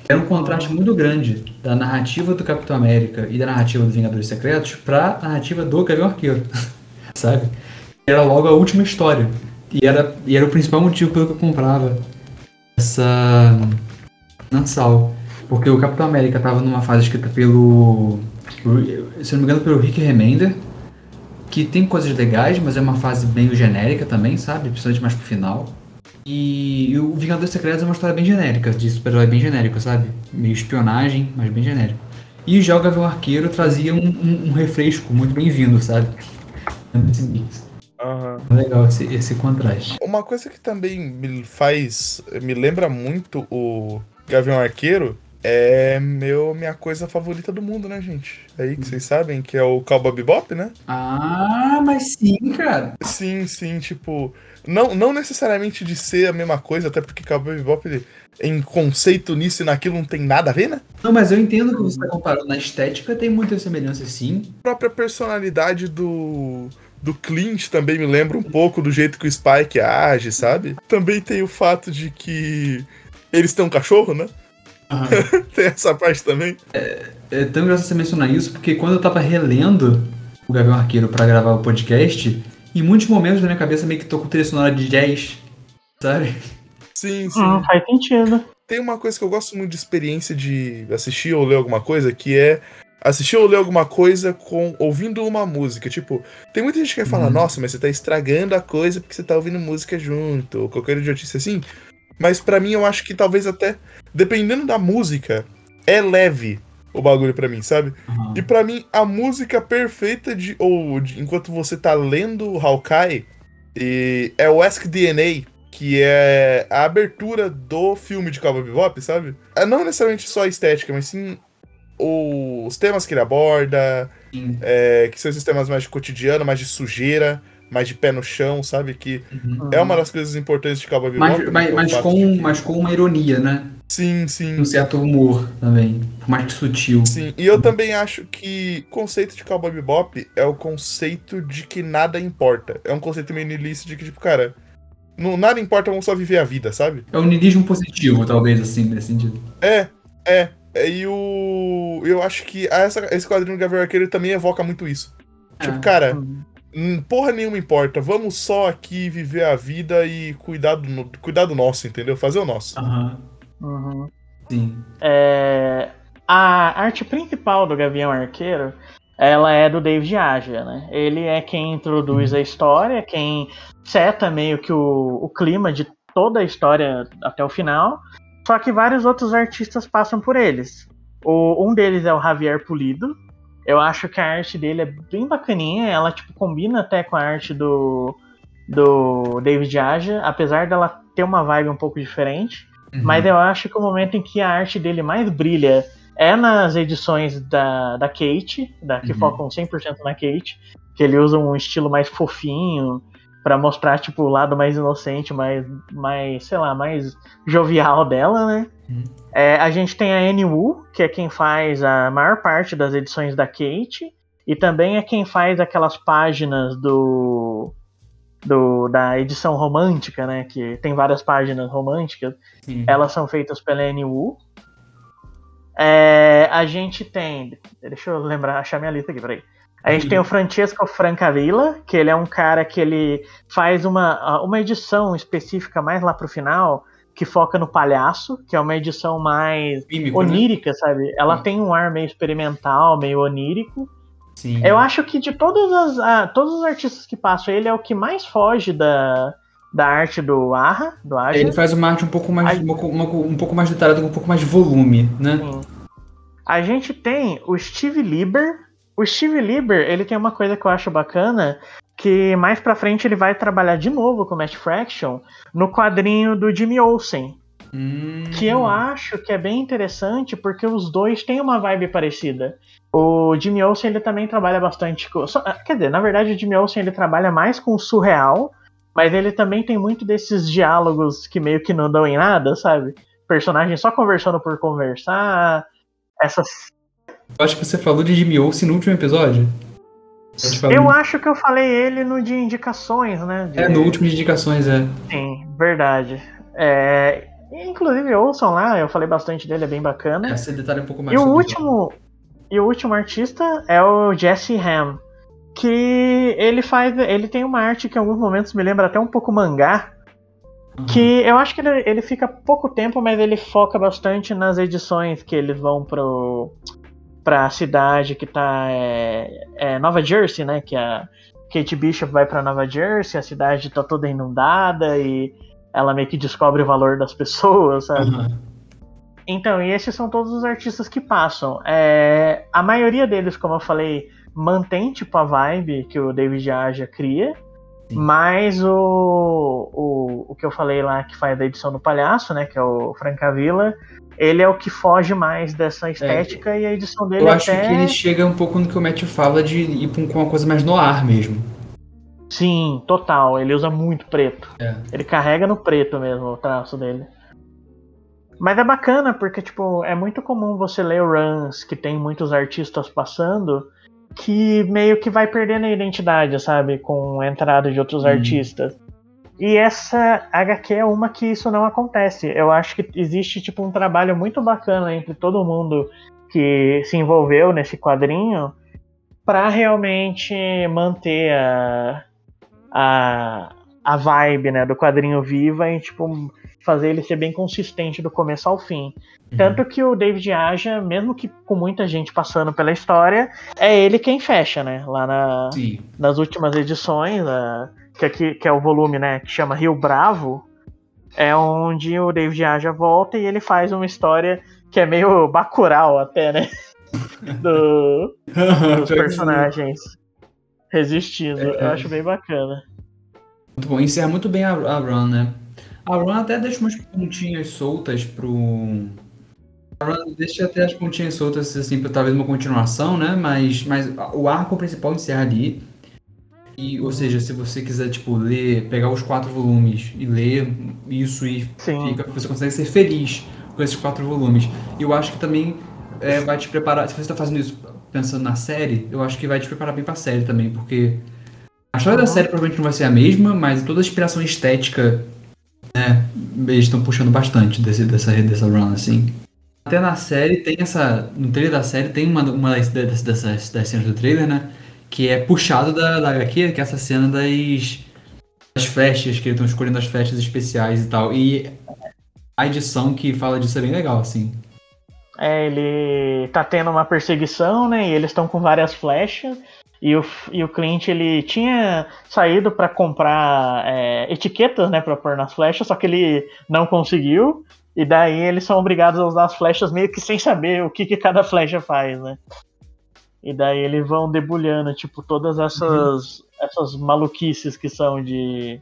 Era um contraste muito grande da narrativa do Capitão América e da narrativa dos Vingadores Secretos pra narrativa do Gavião Arqueiro. [LAUGHS] Sabe? Era logo a última história. E era, e era o principal motivo pelo que eu comprava essa mensal. Porque o Capitão América estava numa fase escrita pelo. Se não me engano, pelo Rick Remender. Que tem coisas legais, mas é uma fase meio genérica também, sabe? Principalmente mais pro final. E, e o Vingadores Secretos é uma história bem genérica, de super-herói bem genérico, sabe? Meio espionagem, mas bem genérico. E o Gavião Arqueiro trazia um, um, um refresco muito bem-vindo, sabe? Esse mix. Uhum. Legal esse, esse contraste. Uma coisa que também me faz. me lembra muito o Gavião Arqueiro é meu, minha coisa favorita do mundo, né, gente? Aí que vocês sabem que é o Cowboy Bebop, né? Ah, mas sim, cara. Sim, sim, tipo, não, não necessariamente de ser a mesma coisa, até porque Cowboy Bebop em conceito nisso e naquilo não tem nada a ver, né? Não, mas eu entendo que você está comparando na estética, tem muita semelhança sim. A própria personalidade do do Clint também me lembra um pouco do jeito que o Spike age, sabe? Também tem o fato de que eles têm um cachorro, né? Uhum. [LAUGHS] tem essa parte também. É, é tão engraçado você mencionar isso, porque quando eu tava relendo o Gavião Arqueiro para gravar o podcast, em muitos momentos da minha cabeça meio que tô com trilha sonora de jazz, sabe? Sim, sim. Hum, faz sentido. Tem uma coisa que eu gosto muito de experiência de assistir ou ler alguma coisa, que é assistir ou ler alguma coisa com ouvindo uma música. Tipo, tem muita gente que vai falar, uhum. nossa, mas você tá estragando a coisa porque você tá ouvindo música junto, ou qualquer idiotice assim. Mas para mim eu acho que talvez até, dependendo da música, é leve o bagulho para mim, sabe? Uhum. E para mim, a música perfeita de. Ou de, enquanto você tá lendo Hawkeye, e é o Ask DNA, que é a abertura do filme de Cowboy Bebop, sabe? É não necessariamente só a estética, mas sim os temas que ele aborda, é, que são esses temas mais de cotidiano, mais de sujeira, mais de pé no chão, sabe? Que uhum. é uma das coisas importantes de Cowboy Bebop. Mas, mas, mas com, que... mas com uma ironia, né? Sim, sim. Um certo humor também, mais que sutil. Sim, e eu também acho que o conceito de Cowboy Bebop é o conceito de que nada importa. É um conceito meio niilista de que, tipo, cara, não, nada importa, vamos só viver a vida, sabe? É um niilismo positivo, talvez, assim, nesse sentido. É, é. É, e o. Eu acho que essa, esse quadrinho do Gavião Arqueiro também evoca muito isso. É. Tipo, cara, hum. porra nenhuma importa. Vamos só aqui viver a vida e cuidar do, cuidar do nosso, entendeu? Fazer o nosso. Aham. Uhum. Sim. É, a arte principal do Gavião Arqueiro ela é do David Aja, né? Ele é quem introduz uhum. a história, quem seta meio que o, o clima de toda a história até o final. Só que vários outros artistas passam por eles. O, um deles é o Javier Pulido. Eu acho que a arte dele é bem bacaninha. Ela tipo combina até com a arte do, do David Aja, apesar dela ter uma vibe um pouco diferente. Uhum. Mas eu acho que o momento em que a arte dele mais brilha é nas edições da, da Kate, da, que uhum. focam 100% na Kate, que ele usa um estilo mais fofinho, para mostrar, tipo, o lado mais inocente, mais, mais, sei lá, mais jovial dela, né? Uhum. É, a gente tem a Annie Wu, que é quem faz a maior parte das edições da Kate, e também é quem faz aquelas páginas do, do da edição romântica, né? Que tem várias páginas românticas. Sim. Elas são feitas pela Annie Wu. É, a gente tem. Deixa eu lembrar, achar minha lista aqui, peraí. A gente tem o Francesco Francavilla, que ele é um cara que ele faz uma, uma edição específica mais lá pro final, que foca no palhaço, que é uma edição mais Mímico, né? onírica, sabe? Ela Sim. tem um ar meio experimental, meio onírico. Sim. Eu acho que de todas as, ah, todos os artistas que passam, ele é o que mais foge da, da arte do Arra, do Aja. Ele faz uma arte um pouco mais, Ai. uma co- uma co- um pouco mais detalhada, com um pouco mais de volume, né? Sim. A gente tem o Steve Lieber. O Steve Lieber, ele tem uma coisa que eu acho bacana, que mais pra frente ele vai trabalhar de novo com o Matt Fraction no quadrinho do Jimmy Olsen, Hum. que eu acho que é bem interessante porque os dois têm uma vibe parecida. O Jimmy Olsen ele também trabalha bastante com, ah, quer dizer, na verdade o Jimmy Olsen ele trabalha mais com o surreal, mas ele também tem muito desses diálogos que meio que não dão em nada, sabe? Personagens só conversando por conversar, essas Eu acho que você falou de Jimmy Olsen no último episódio. Eu acho que eu falei ele no de indicações, né? De- É, no último de indicações, é. Sim, verdade. É, inclusive, ouçam lá, eu falei bastante dele, é bem bacana. Esse detalhe um pouco mais e o último. E o último artista é o Jesse Ham. Que ele faz. Ele tem uma arte que em alguns momentos me lembra até um pouco mangá. Aham. Que eu acho que ele, ele fica pouco tempo, mas ele foca bastante nas edições que eles vão pro. Pra cidade que tá. É, é Nova Jersey, né? Que a Kate Bishop vai pra Nova Jersey, a cidade tá toda inundada e ela meio que descobre o valor das [LAUGHS] pessoas, sabe? Aham. Então, e esses são todos os artistas que passam. É, a maioria deles, como eu falei, mantém tipo a vibe que o David Aja cria. Sim. Mas o, o, o que eu falei lá que faz a edição do palhaço, né? Que é o Francavilla, ele é o que foge mais dessa estética e a edição dele Eu acho até. que ele chega um pouco no que o Matt fala de ir com uma coisa mais no ar mesmo. Sim, total. Ele usa muito preto. É. Ele carrega no preto mesmo o traço dele. Mas é bacana porque, tipo, é muito comum você ler runs que tem muitos artistas passando que meio que vai perdendo a identidade, sabe? Com a entrada de outros Hum. artistas. E essa HQ é uma que isso não acontece. Eu acho que existe, tipo, um trabalho muito bacana entre todo mundo que se envolveu nesse quadrinho para realmente manter a, a, a vibe né, do quadrinho viva e tipo, fazer ele ser bem consistente do começo ao fim. Tanto que o David Aja, mesmo que com muita gente passando pela história, é ele quem fecha, né? Lá na, nas últimas edições, a- que, aqui, que é o volume né, que chama Rio Bravo, é onde o David Aja volta e ele faz uma história que é meio bacural até, né? [LAUGHS] Do, dos personagens resistindo. É. Eu acho bem bacana. Muito bom. Encerra muito bem a, a run, né? A run até deixa umas pontinhas soltas pro. A run deixa até as pontinhas soltas, assim, pra talvez uma continuação, né? Mas, mas o arco principal encerra ali. E, ou seja, se você quiser, tipo, ler, pegar os quatro volumes e ler isso e fica, você consegue ser feliz com esses quatro volumes. E eu acho que também é, vai te preparar. Se você está fazendo isso pensando na série, eu acho que vai te preparar bem pra série também, porque a história da série provavelmente não vai ser a mesma, mas toda a inspiração estética, né, eles estão puxando bastante desse, dessa, dessa run, assim. Até na série tem essa. No trailer da série tem uma, uma das, das, dessas, das cenas do trailer, né? Que é puxado da, da HQ, que é essa cena das, das flechas, que eles estão escolhendo as flechas especiais e tal. E a edição que fala disso é bem legal, assim. É, ele tá tendo uma perseguição, né? E eles estão com várias flechas. E o, e o Clint, ele tinha saído pra comprar é, etiquetas, né? Pra pôr nas flechas, só que ele não conseguiu. E daí eles são obrigados a usar as flechas meio que sem saber o que, que cada flecha faz, né? E daí eles vão debulhando, tipo, todas essas, essas maluquices que são de,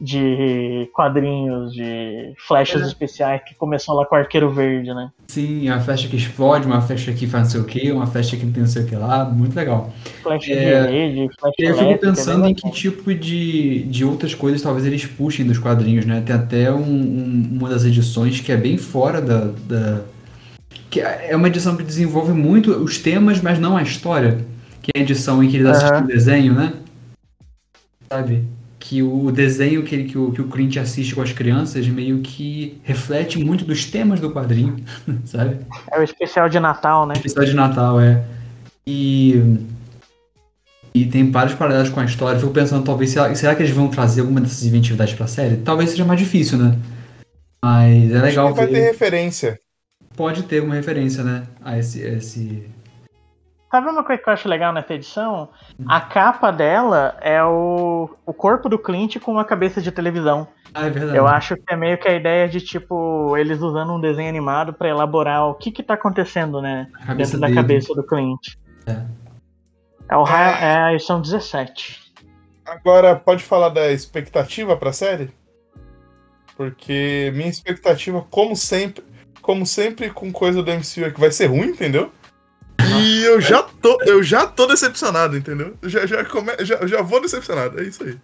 de quadrinhos, de flechas É. especiais que começou lá com o Arqueiro Verde, né? Sim, uma flecha que explode, uma flecha que faz não sei o que, uma flecha que não tem não sei o que lá, muito legal. Flecha É, de rede, flecha Eu fico pensando bem em que tipo de, de outras coisas talvez eles puxem dos quadrinhos, né? Tem até um- um- uma das edições que é bem fora da, da- que é uma edição que desenvolve muito os temas, mas não a história. Que é a edição em que eles Aham. assistem o desenho, né? Sabe? Que o desenho que, ele- que, o, que o Clint assiste com as crianças meio que reflete muito dos temas do quadrinho, [LAUGHS] sabe? É o especial de Natal, né? Especial de Natal, é. E E tem vários paralelos com a história. Eu fico pensando, talvez, será, será que eles vão trazer alguma dessas inventividades pra série? Talvez seja mais difícil, né? Mas é legal Acho que vai ver. ter referência. Pode ter uma referência, né? A esse. esse... Sabe uma coisa que eu acho legal nessa edição? A capa dela é o, o corpo do Clint com uma cabeça de televisão. Ah, é verdade. Eu acho que é meio que a ideia de, tipo, eles usando um desenho animado pra elaborar o que que tá acontecendo, né? Dentro da dele. cabeça do Clint. É. É, o é a edição 17. Agora, pode falar da expectativa pra série? Porque minha expectativa, como sempre, como sempre com coisa do MCU é que vai ser ruim, entendeu? E eu já tô, eu já tô decepcionado, entendeu? Eu Já, já, come, já, já vou decepcionado, é isso aí.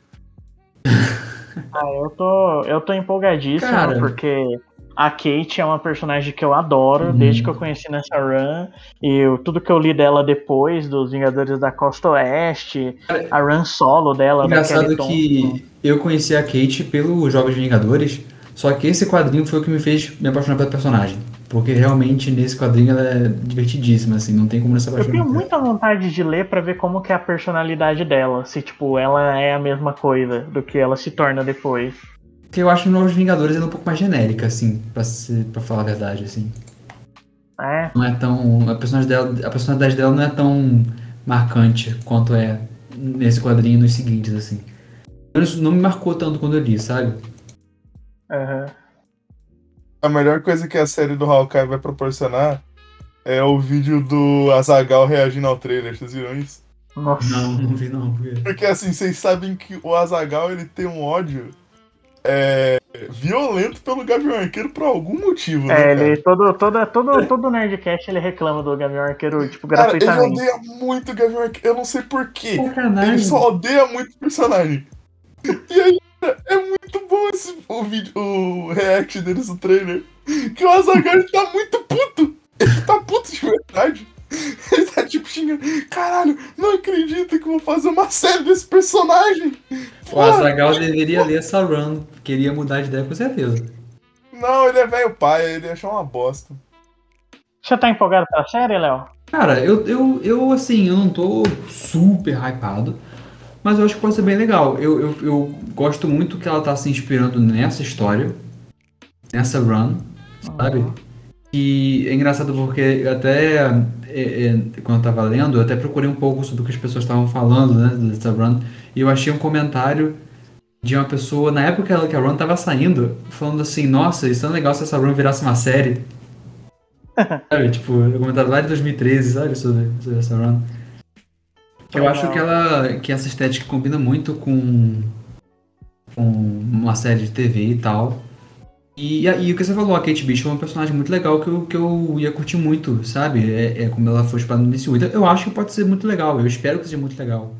Ah, [LAUGHS] eu tô, eu tô empolgadíssimo, Cara. porque a Kate é uma personagem que eu adoro, Uhum. desde que eu conheci nessa run. E eu- tudo que eu li dela depois, dos Vingadores da Costa Oeste, Cara, a run solo dela, da Engraçado Kelly Thompson. que eu conheci a Kate pelo Jogos Vingadores, só que esse quadrinho foi o que me fez me apaixonar pela personagem. Porque realmente nesse quadrinho ela é divertidíssima, assim, não tem como não se Eu apaixonar. tenho por ela. muita vontade de ler pra ver como que é a personalidade dela, se tipo, ela é a mesma coisa do que ela se torna depois. Porque eu acho que Novos Vingadores ela é um pouco mais genérica, assim, pra, ser, pra falar a verdade, assim. É, Não é tão. A personalidade dela, a personalidade dela não é tão marcante quanto é nesse quadrinho e nos seguintes, assim. Isso não me marcou tanto quando eu li, sabe? Aham. A melhor coisa que a série do Hawkeye vai proporcionar é o vídeo do Azagal reagindo ao trailer, vocês viram isso? Nossa. Não, não vi não. porque- Porque assim, vocês sabem que o Azagal ele tem um ódio é, violento pelo Gavião Arqueiro por algum motivo, né? É, ele todo, todo, todo, todo Nerdcast ele reclama do Gavião Arqueiro, tipo, Cara, ele odeia muito o Gavião Arqueiro. Eu não sei porquê. Sacanagem. Ele só odeia muito o personagem. [LAUGHS] E aí, é muito bom esse, o vídeo, o react deles no trailer. Que o Azaghal ele tá muito puto. Ele tá puto de verdade. Ele tá tipo xingando. Caralho, não acredito que eu vou fazer uma série desse personagem. O Azagal deveria ler essa run. Queria mudar de ideia com certeza. Não, ele é velho pai, ele achou uma bosta. Você tá empolgado pra série, Léo? Cara, eu, eu, eu assim, eu não tô super hypado, mas eu acho que pode ser bem legal. Eu, eu, eu gosto muito que ela tá se inspirando nessa história, nessa run, sabe? E é engraçado porque eu até, é, é, quando eu tava lendo, eu até procurei um pouco sobre o que as pessoas estavam falando, né, dessa run, e eu achei um comentário de uma pessoa, na época que a run tava saindo, falando assim, nossa, isso é legal se essa run virasse uma série. [LAUGHS] Sabe, tipo, eu comentava lá de 2013, sabe, sobre, sobre essa run. Eu Legal. acho que ela. que essa estética combina muito com. com uma série de TV e tal. E, e o que você falou, a Kate Bishop é um personagem muito legal que eu, que eu ia curtir muito, sabe? É, é como ela foi explorada no MCU. Então, eu acho que pode ser muito legal, eu espero que seja muito legal.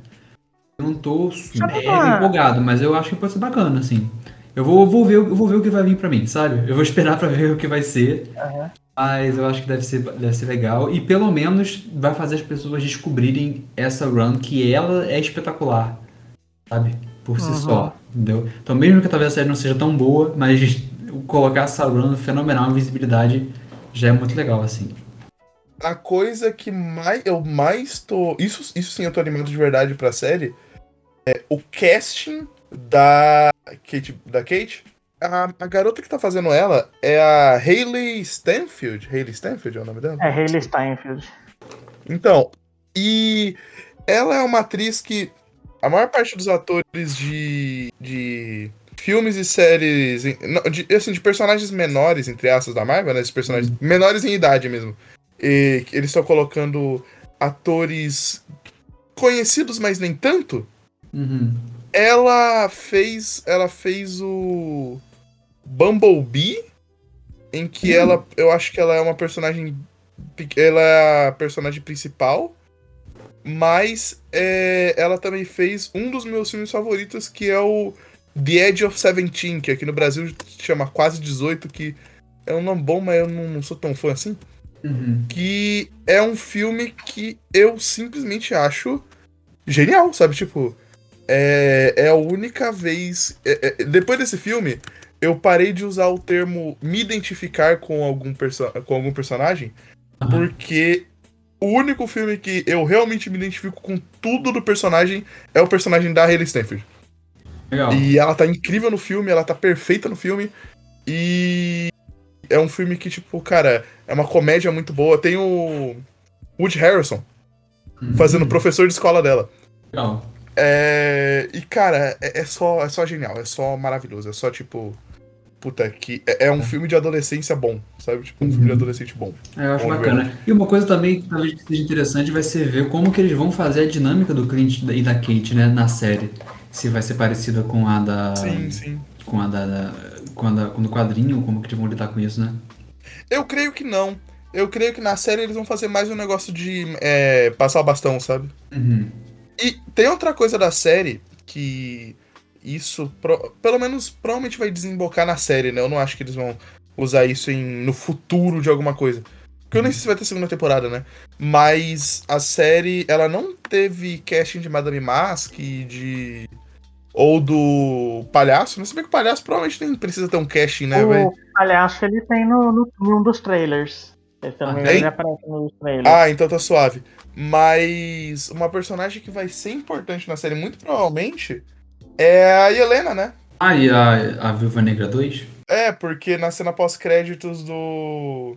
Eu não tô mega uma- empolgado, mas eu acho que pode ser bacana, assim. Eu vou, vou, ver, eu vou ver o que vai vir pra mim, sabe? Eu vou esperar [LAUGHS] pra ver o que vai ser. Aham. Mas eu acho que deve ser, deve ser legal. E pelo menos vai fazer as pessoas descobrirem essa run que ela é espetacular. Sabe? Por si Uhum. só. Entendeu? Então mesmo que talvez a série não seja tão boa, mas [LAUGHS] colocar essa run fenomenal em visibilidade já é muito legal, assim. A coisa que mais, eu mais tô. Isso, isso sim eu tô animado de verdade pra série. É o casting da Kate. Da Kate. A, a garota que tá fazendo ela é a Hayley Stanfield. Hayley Stanfield é o nome dela? É Hayley Steinfeld. Então, e ela é uma atriz que a maior parte dos atores de, de filmes e séries, de, assim, de personagens menores, entre aspas, da Marvel, né? Esses personagens menores em idade mesmo. E eles estão colocando atores conhecidos, mas nem tanto. Uhum. Ela fez, ela fez o Bumblebee, em que ela, eu acho que ela é uma personagem, pe- ela é a personagem principal, mas é, ela também fez um dos meus filmes favoritos, que é o The Edge of Seventeen, que aqui no Brasil chama Quase 18, que é um nome bom, mas eu não, não sou tão fã assim Uhum. que é um filme que eu simplesmente acho genial, sabe? Tipo, é, é a única vez. é- é- depois desse filme, eu parei de usar o termo me identificar com algum, perso com algum personagem, porque o único filme que eu realmente me identifico com tudo do personagem é o personagem da Hayley Stanfield. Legal. E ela tá incrível no filme, ela tá perfeita no filme. E é um filme que, tipo, cara, é uma comédia muito boa. Tem o Woody Harrison Uhum. fazendo professor de escola dela. Legal. É... E, cara, é, é só, é só genial, é só maravilhoso. É só, tipo. Puta, que. É, é um filme de adolescência bom, sabe? Tipo, um filme de adolescente bom. É, eu acho Bom, bacana. E uma coisa também que talvez seja interessante vai ser ver como que eles vão fazer a dinâmica do Clint e da Kate, né, na série. Se vai ser parecida com a da. Sim, sim. Com a da. da- com a da, com o quadrinho, como que eles vão lidar com isso, né? Eu creio que não. Eu creio que na série eles vão fazer mais um negócio de é, passar o bastão, sabe? Uhum. E tem outra coisa da série que isso, pro- pelo menos, provavelmente vai desembocar na série, né? Eu não acho que eles vão usar isso em, no futuro de alguma coisa. Porque eu nem sei se vai ter segunda temporada, né? Mas a série, ela não teve casting de Madame Mask e de. Ou do Palhaço, né? Se bem que o Palhaço provavelmente nem precisa ter um casting, né? Vai- O palhaço ele tem no, no, num dos trailers. Ele também Ah, ele aparece nos trailers. Ah, então tá suave. Mas uma personagem que vai ser importante na série, muito provavelmente, é a Helena, né? Ah, e a, a Viúva Negra 2? É, porque na cena pós-créditos do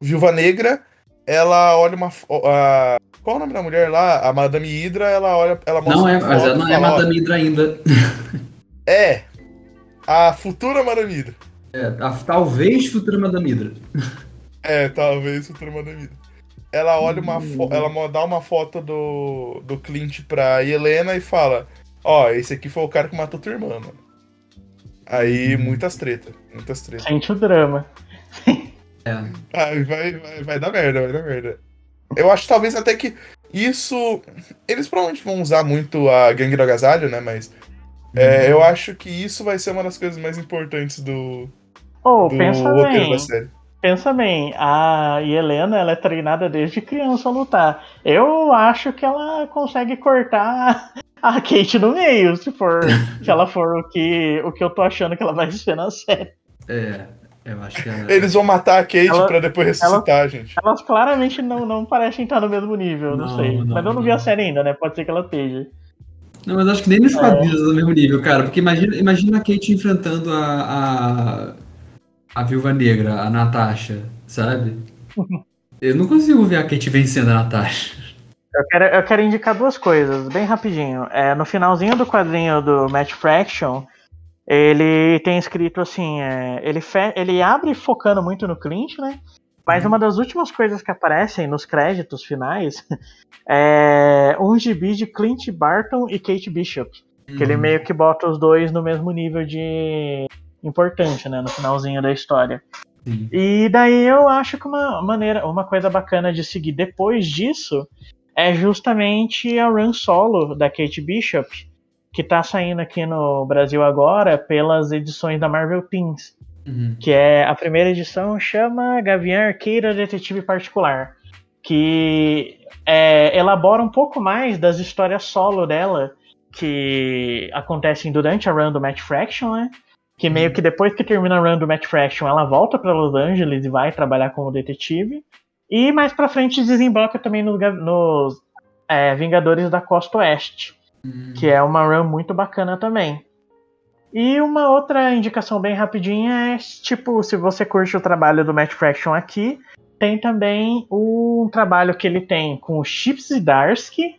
Viúva Negra, ela olha uma. a- Qual é o nome da mulher lá? A Madame Hydra, ela olha. Ela mostra Não é, foto ela não é Madame Hydra ainda. É. A futura Madame Hydra. É, a, talvez futura Madame Hydra. É, talvez futura Madame Hydra. Ela olha uma fo- ela dá uma foto do, do Clint pra Helena e fala: Ó, esse aqui foi o cara que matou tua irmã, mano. Aí, muitas tretas. Muitas tretas. Sente o drama. É. Ai, vai, vai, vai dar merda, vai dar merda. Eu acho talvez até que isso. Eles provavelmente vão usar muito a gangue do agasalho, né? Mas. é, eu acho que isso vai ser uma das coisas mais importantes do, Ou do pensa roteiro bem. da série. Pensa bem, a Helena ela é treinada desde criança a lutar. Eu acho que ela consegue cortar [LAUGHS] a Kate no meio, se for se ela for o que, o que eu tô achando que ela vai ser na série. É, eu acho que ela... Eles vão matar a Kate Ela- pra depois ressuscitar, gente. Elas claramente não, não parecem estar no mesmo nível, não, Não, sei. não, Mas eu não vi não. a série ainda, né? Pode ser que ela esteja. Não, mas acho que nem nos quadrinhos é do mesmo nível, cara. Porque imagina, imagina a Kate enfrentando a, a, a Viúva Negra, a Natasha, sabe? Eu não consigo ver a Kate vencendo a Natasha. Eu quero, eu quero indicar duas coisas, bem rapidinho. É, no finalzinho do quadrinho do Match Fraction, ele tem escrito assim: é, ele, fe- ele abre focando muito no Clint, né? Mas uma das últimas coisas que aparecem nos créditos finais [LAUGHS] é um gibi de Clint Barton e Kate Bishop. Que ele meio que bota os dois no mesmo nível de importante, né? No finalzinho da história. Sim. E daí eu acho que uma maneira, uma coisa bacana de seguir depois disso é justamente a run solo da Kate Bishop, que tá saindo aqui no Brasil agora pelas edições da Marvel Teens, Uhum. que é a primeira edição chama Gavião Arqueira Detetive Particular, que é, elabora um pouco mais das histórias solo dela que acontecem durante a run do Match Fraction, né? Que meio que depois que termina a run do Match Fraction, ela volta para Los Angeles e vai trabalhar como detetive. E mais pra frente desemboca também nos, nos, é, Vingadores da Costa Oeste, Uhum. que é uma run muito bacana também. E uma outra indicação bem rapidinha é, tipo, se você curte o trabalho do Matt Fraction aqui, tem também um trabalho que ele tem com o Chips Zdarsky,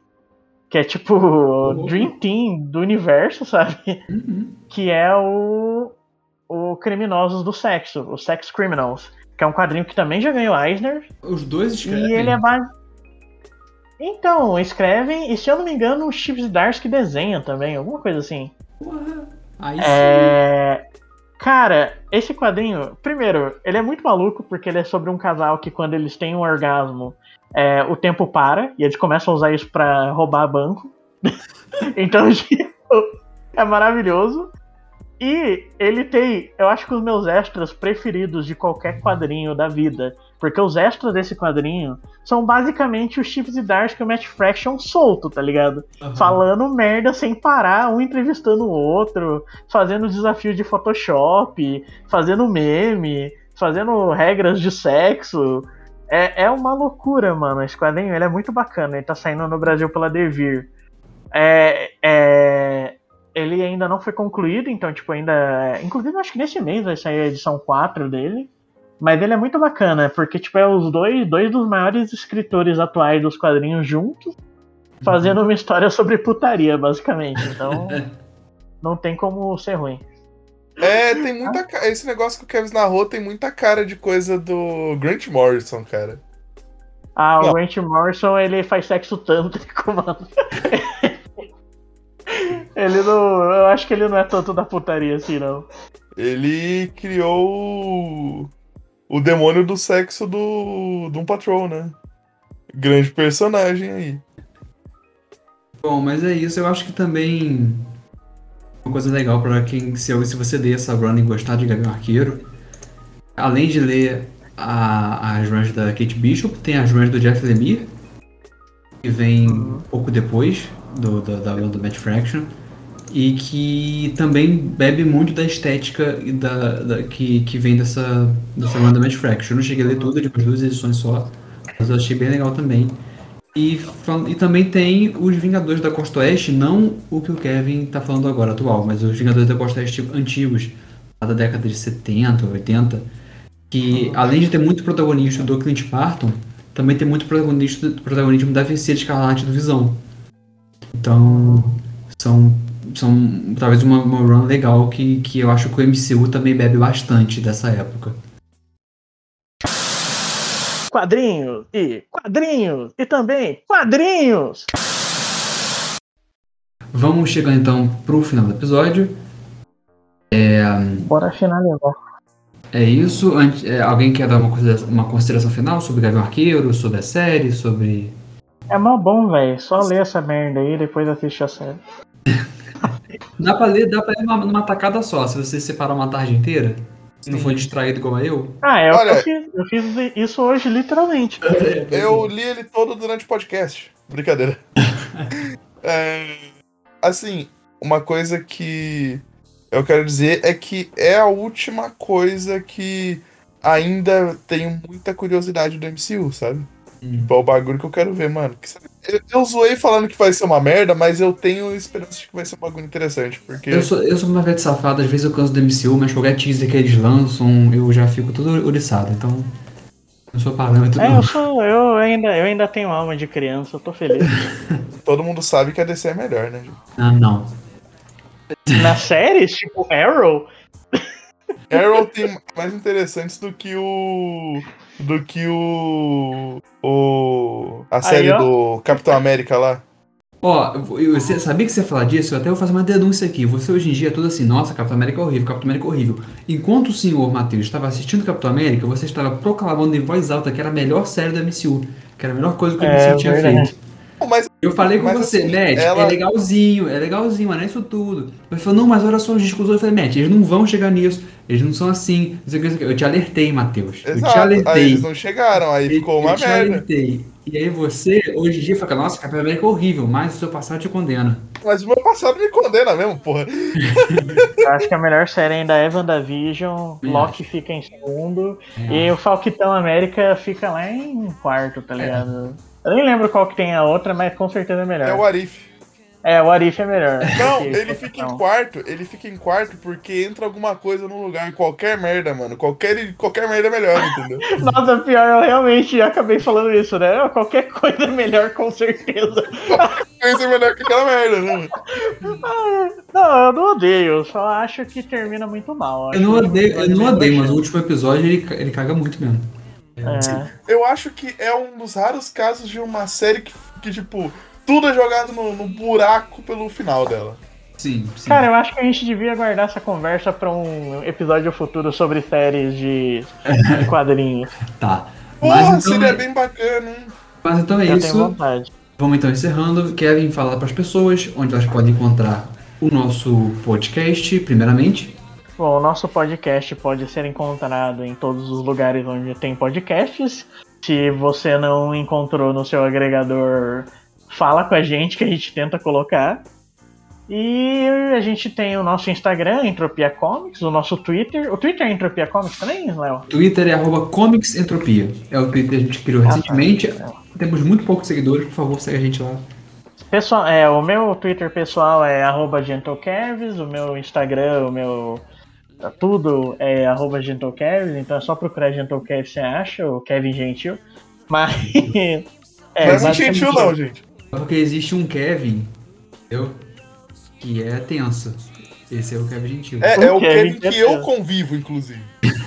que é tipo [LAUGHS] o Dream Team do universo, sabe? Uhum. Que é o, o Criminosos do Sexo, o Sex Criminals, que é um quadrinho que também já ganhou Eisner, Os dois escrevem. e ele é base... Então, escrevem, e se eu não me engano, o Chips Zdarsky desenha também, alguma coisa assim. Porra. Aí sim. É... Cara, esse quadrinho, primeiro, ele é muito maluco porque ele é sobre um casal que quando eles têm um orgasmo, é, o tempo para e eles começam a usar isso pra roubar banco. [LAUGHS] então, [LAUGHS] tipo, é maravilhoso. E ele tem, eu acho que os meus extras preferidos de qualquer quadrinho da vida. Porque os extras desse quadrinho são basicamente os Chips e Darsky e o Match Fraction solto, tá ligado? Aham. falando merda sem parar, um entrevistando o outro, fazendo desafio de Photoshop, fazendo meme, fazendo regras de sexo. É, é uma loucura, mano. Esse quadrinho ele é muito bacana. Ele tá saindo no Brasil pela Devir. É, é, ele ainda não foi concluído, então, tipo, ainda. Inclusive, acho que nesse mês vai sair a edição 4 dele. Mas ele é muito bacana, porque, tipo, é os dois, dois dos maiores escritores atuais dos quadrinhos juntos, fazendo uma história sobre putaria, basicamente. Então, [LAUGHS] não tem como ser ruim. É, tem muita ca- Esse negócio que o Kevin narrou tem muita cara de coisa do Grant Morrison, cara. Ah, o Não. Grant Morrison, ele faz sexo tântrico, [LAUGHS] mano. ele não. Eu acho que ele não é tanto da putaria assim, não. Ele criou o, o demônio do sexo do Doom Patrol, né? Grande personagem aí. Bom, mas é isso. Eu acho que também uma coisa legal pra quem se, se você ler essa run e gostar de Gavião Arqueiro, além de ler a- as runs da Kate Bishop, tem as runs do Jeff Lemire, que vem um pouco depois do, da, da run do Matt Fraction, e que também bebe muito da estética e da, da- que, que vem dessa, dessa run do Matt Fraction. Eu não cheguei a ler tudo, de duas edições só, mas eu achei bem legal também. E, e também tem os Vingadores da Costa Oeste, não o que o Kevin tá falando agora, atual, mas os Vingadores da Costa Oeste antigos, da década de 70, 80, que além de ter muito protagonista do Clint Barton, também tem muito protagonista, protagonismo da Feiticeira Escarlate do Visão. Então, são, são talvez uma, uma run legal que, que eu acho que o MCU também bebe bastante dessa época. Quadrinhos e quadrinhos e também quadrinhos! Vamos chegando então pro final do episódio. Bora finalizar. É isso. É, alguém quer dar uma consideração, uma consideração final sobre Gavião Arqueiro, sobre a série, sobre. É mó bom, velho. Só ler essa merda aí e depois assiste a série. [LAUGHS] Dá pra ler, dá pra ler numa, numa tacada só, se você separar uma tarde inteira. Se não for distraído igual eu. Ah, é o Olha- eu fiz. Eu fiz isso hoje, literalmente. [LAUGHS] Eu li ele todo durante o podcast. Brincadeira. [LAUGHS] É, assim, uma coisa que eu quero dizer é que é a última coisa que ainda tenho muita curiosidade do MCU, sabe? Hum. Tipo, é o bagulho que eu quero ver, mano. Que sabe- Eu, eu zoei falando que vai ser uma merda, mas eu tenho esperança de que vai ser um bagulho interessante. Porque. Eu sou, eu sou uma velha safada, às vezes eu canso do MCU, mas qualquer teaser que eles lançam, eu já fico todo oriçado. Então, eu sou parâmetro. É, não. eu sou. Eu ainda, eu ainda tenho alma de criança, eu tô feliz. [LAUGHS] Todo mundo sabe que a DC é melhor, né? Ah, não. Nas séries, tipo Arrow, Arrow tem mais interessantes do que o. Do que o. O. A série ó. do Capitão América lá. Ó, eu- eu- você sabia que você ia falar disso? Eu até vou fazer uma denúncia aqui. Você hoje em dia é tudo assim, nossa, Capitão América é horrível, Capitão América é horrível. Enquanto o senhor Matheus estava assistindo Capitão América, você estava proclamando em voz alta que era a melhor série da MCU. Que era a melhor coisa que o É, MCU tinha verdade. feito. Mas Eu falei com Mas você, assim, Matt, ela- é legalzinho, é legalzinho, mas não é isso tudo. Ele falou, não, mas olha só os discursos. Eu falei, Matt, eles não vão chegar nisso, eles não são assim. não sei o que. Eu te alertei, Matheus. Eu te exato. Aí alertei. eles não chegaram, aí Eu- ficou eu uma te merda. alertei. E aí você, hoje em dia, fala, nossa, Capitão América é horrível, mas o seu passado te condena. Mas o meu passado me condena mesmo, porra. eu [LAUGHS] acho que a melhor série ainda é WandaVision, Eu Loki fica em segundo, É. e o Falquitão América fica lá em quarto, tá ligado? Eu nem lembro qual que tem a outra, mas com certeza é melhor. É o Arif. É, o Arif é melhor. Não, que ele fica em quarto, ele fica em quarto porque entra alguma coisa no lugar, qualquer merda, mano. Qualquer, qualquer merda é melhor, entendeu? [LAUGHS] Nossa, pior, eu realmente acabei falando isso, né? Qualquer coisa é melhor, com certeza. Pensa é melhor que aquela merda, né? Não, eu não odeio, eu só acho que termina muito mal. Eu não Acho que odeio, eu não odeio, mas o último episódio ele, ele caga muito mesmo. É. Eu acho que é um dos raros casos de uma série que, que tipo, tudo é jogado no, no buraco pelo final dela. Sim, sim. Cara, eu acho que a gente devia guardar essa conversa pra um episódio futuro sobre séries de, de [LAUGHS] quadrinhos. tá. Porra, Mas então, seria é, bem bacana, hein? mas então é Eu tenho isso. vontade. Vamos então encerrando. Kevin, falar para as pessoas onde elas podem encontrar o nosso podcast, primeiramente. Bom, o nosso podcast pode ser encontrado em todos os lugares onde tem podcasts. Se você não encontrou no seu agregador, fala com a gente que a gente tenta colocar. E a gente tem o nosso Instagram, Entropia Comics, o nosso Twitter. O Twitter é Entropia Comics também, Léo? Twitter é arroba Comics Entropia. É o Twitter que a gente criou Ah, recentemente. tá. Temos muito poucos seguidores, por favor, segue a gente lá. Pessoal, é, o meu Twitter pessoal é arroba o meu Instagram, o meu. Tudo é arroba então é só procurar GentleKevs você acha, o Kevin Gentil. Mas. [LAUGHS] É, não é gentil, não, gente. Porque existe um Kevin, entendeu? Que é tenso. Esse é o Kevin Gentil. É, O é o Kevin Kevin que que é eu convivo, inclusive. [LAUGHS]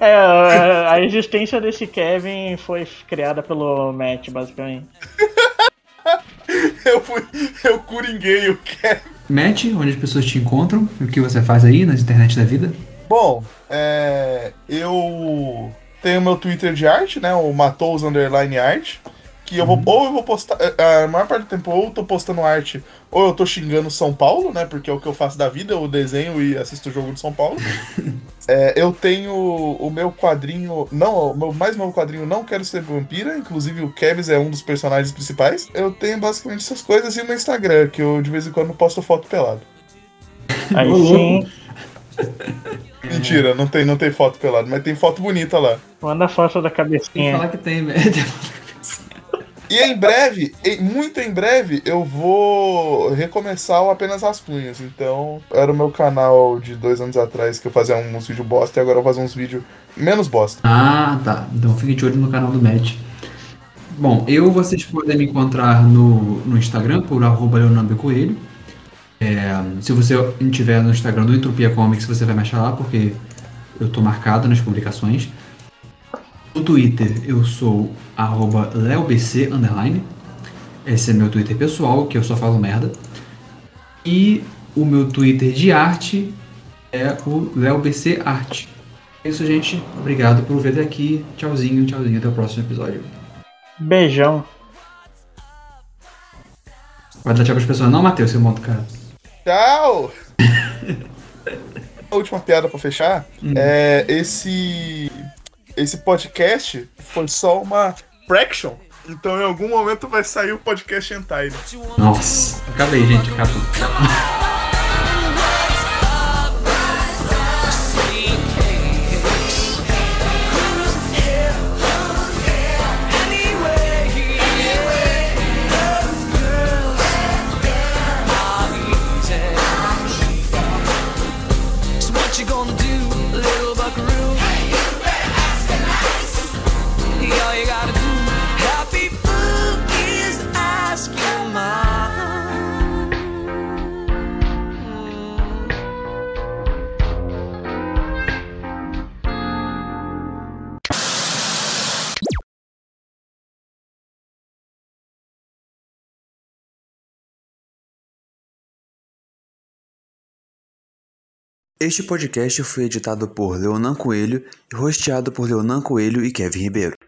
É, a, a existência desse Kevin foi criada pelo Matt, basicamente. [LAUGHS] Eu fui. Eu coringuei o Kevin. Matt, onde as pessoas te encontram, o que você faz aí nas internet da vida. Bom, é, eu tenho meu Twitter de arte, né? O Matos Underline Art. Que eu vou. Ou eu vou postar. A maior parte do tempo, ou eu tô postando arte, ou eu tô xingando São Paulo, né? Porque é o que eu faço da vida, eu desenho e assisto o jogo de São Paulo. [LAUGHS] É, eu tenho o meu quadrinho. Não, o meu mais novo quadrinho Não Quero Ser Vampira. Inclusive o Kevs é um dos personagens principais. Eu tenho basicamente essas coisas e o meu Instagram, que eu de vez em quando posto foto pelado. Aí sim, [LAUGHS] Mentira, não tem, não tem foto pelado, mas tem foto bonita lá. manda foto da cabecinha. falar que tem, [LAUGHS] Matt. E em breve, em- muito em breve, eu vou recomeçar o Apenas Rascunhos. Então, era o meu canal de dois anos atrás que eu fazia uns vídeos bosta e agora eu vou fazer uns vídeos menos bosta. Ah, tá. Então fique de olho no canal do Matt. Bom, eu vocês podem me encontrar no, no Instagram por arroba Leonardo Coelho. É, se você estiver no Instagram do Entropia Comics, você vai me achar lá, porque eu tô marcado nas publicações. No Twitter, eu sou arroba leobc, underline. Esse é meu Twitter pessoal, que eu só falo merda. E o meu Twitter de arte é o leobc arte. É isso, gente. Obrigado por ver até aqui. Tchauzinho, tchauzinho. Até o próximo episódio. Beijão. Vai dar tchau pras pessoas. Não, Matheus, seu moto, cara. Tchau! [LAUGHS] A última piada pra fechar é esse esse podcast foi só uma fraction. Então em algum momento vai sair o podcast Entire. Nossa. Acabei, gente. Acabou. Este podcast foi editado por Leonan Coelho e rosteado por Leonan Coelho e Kevin Ribeiro.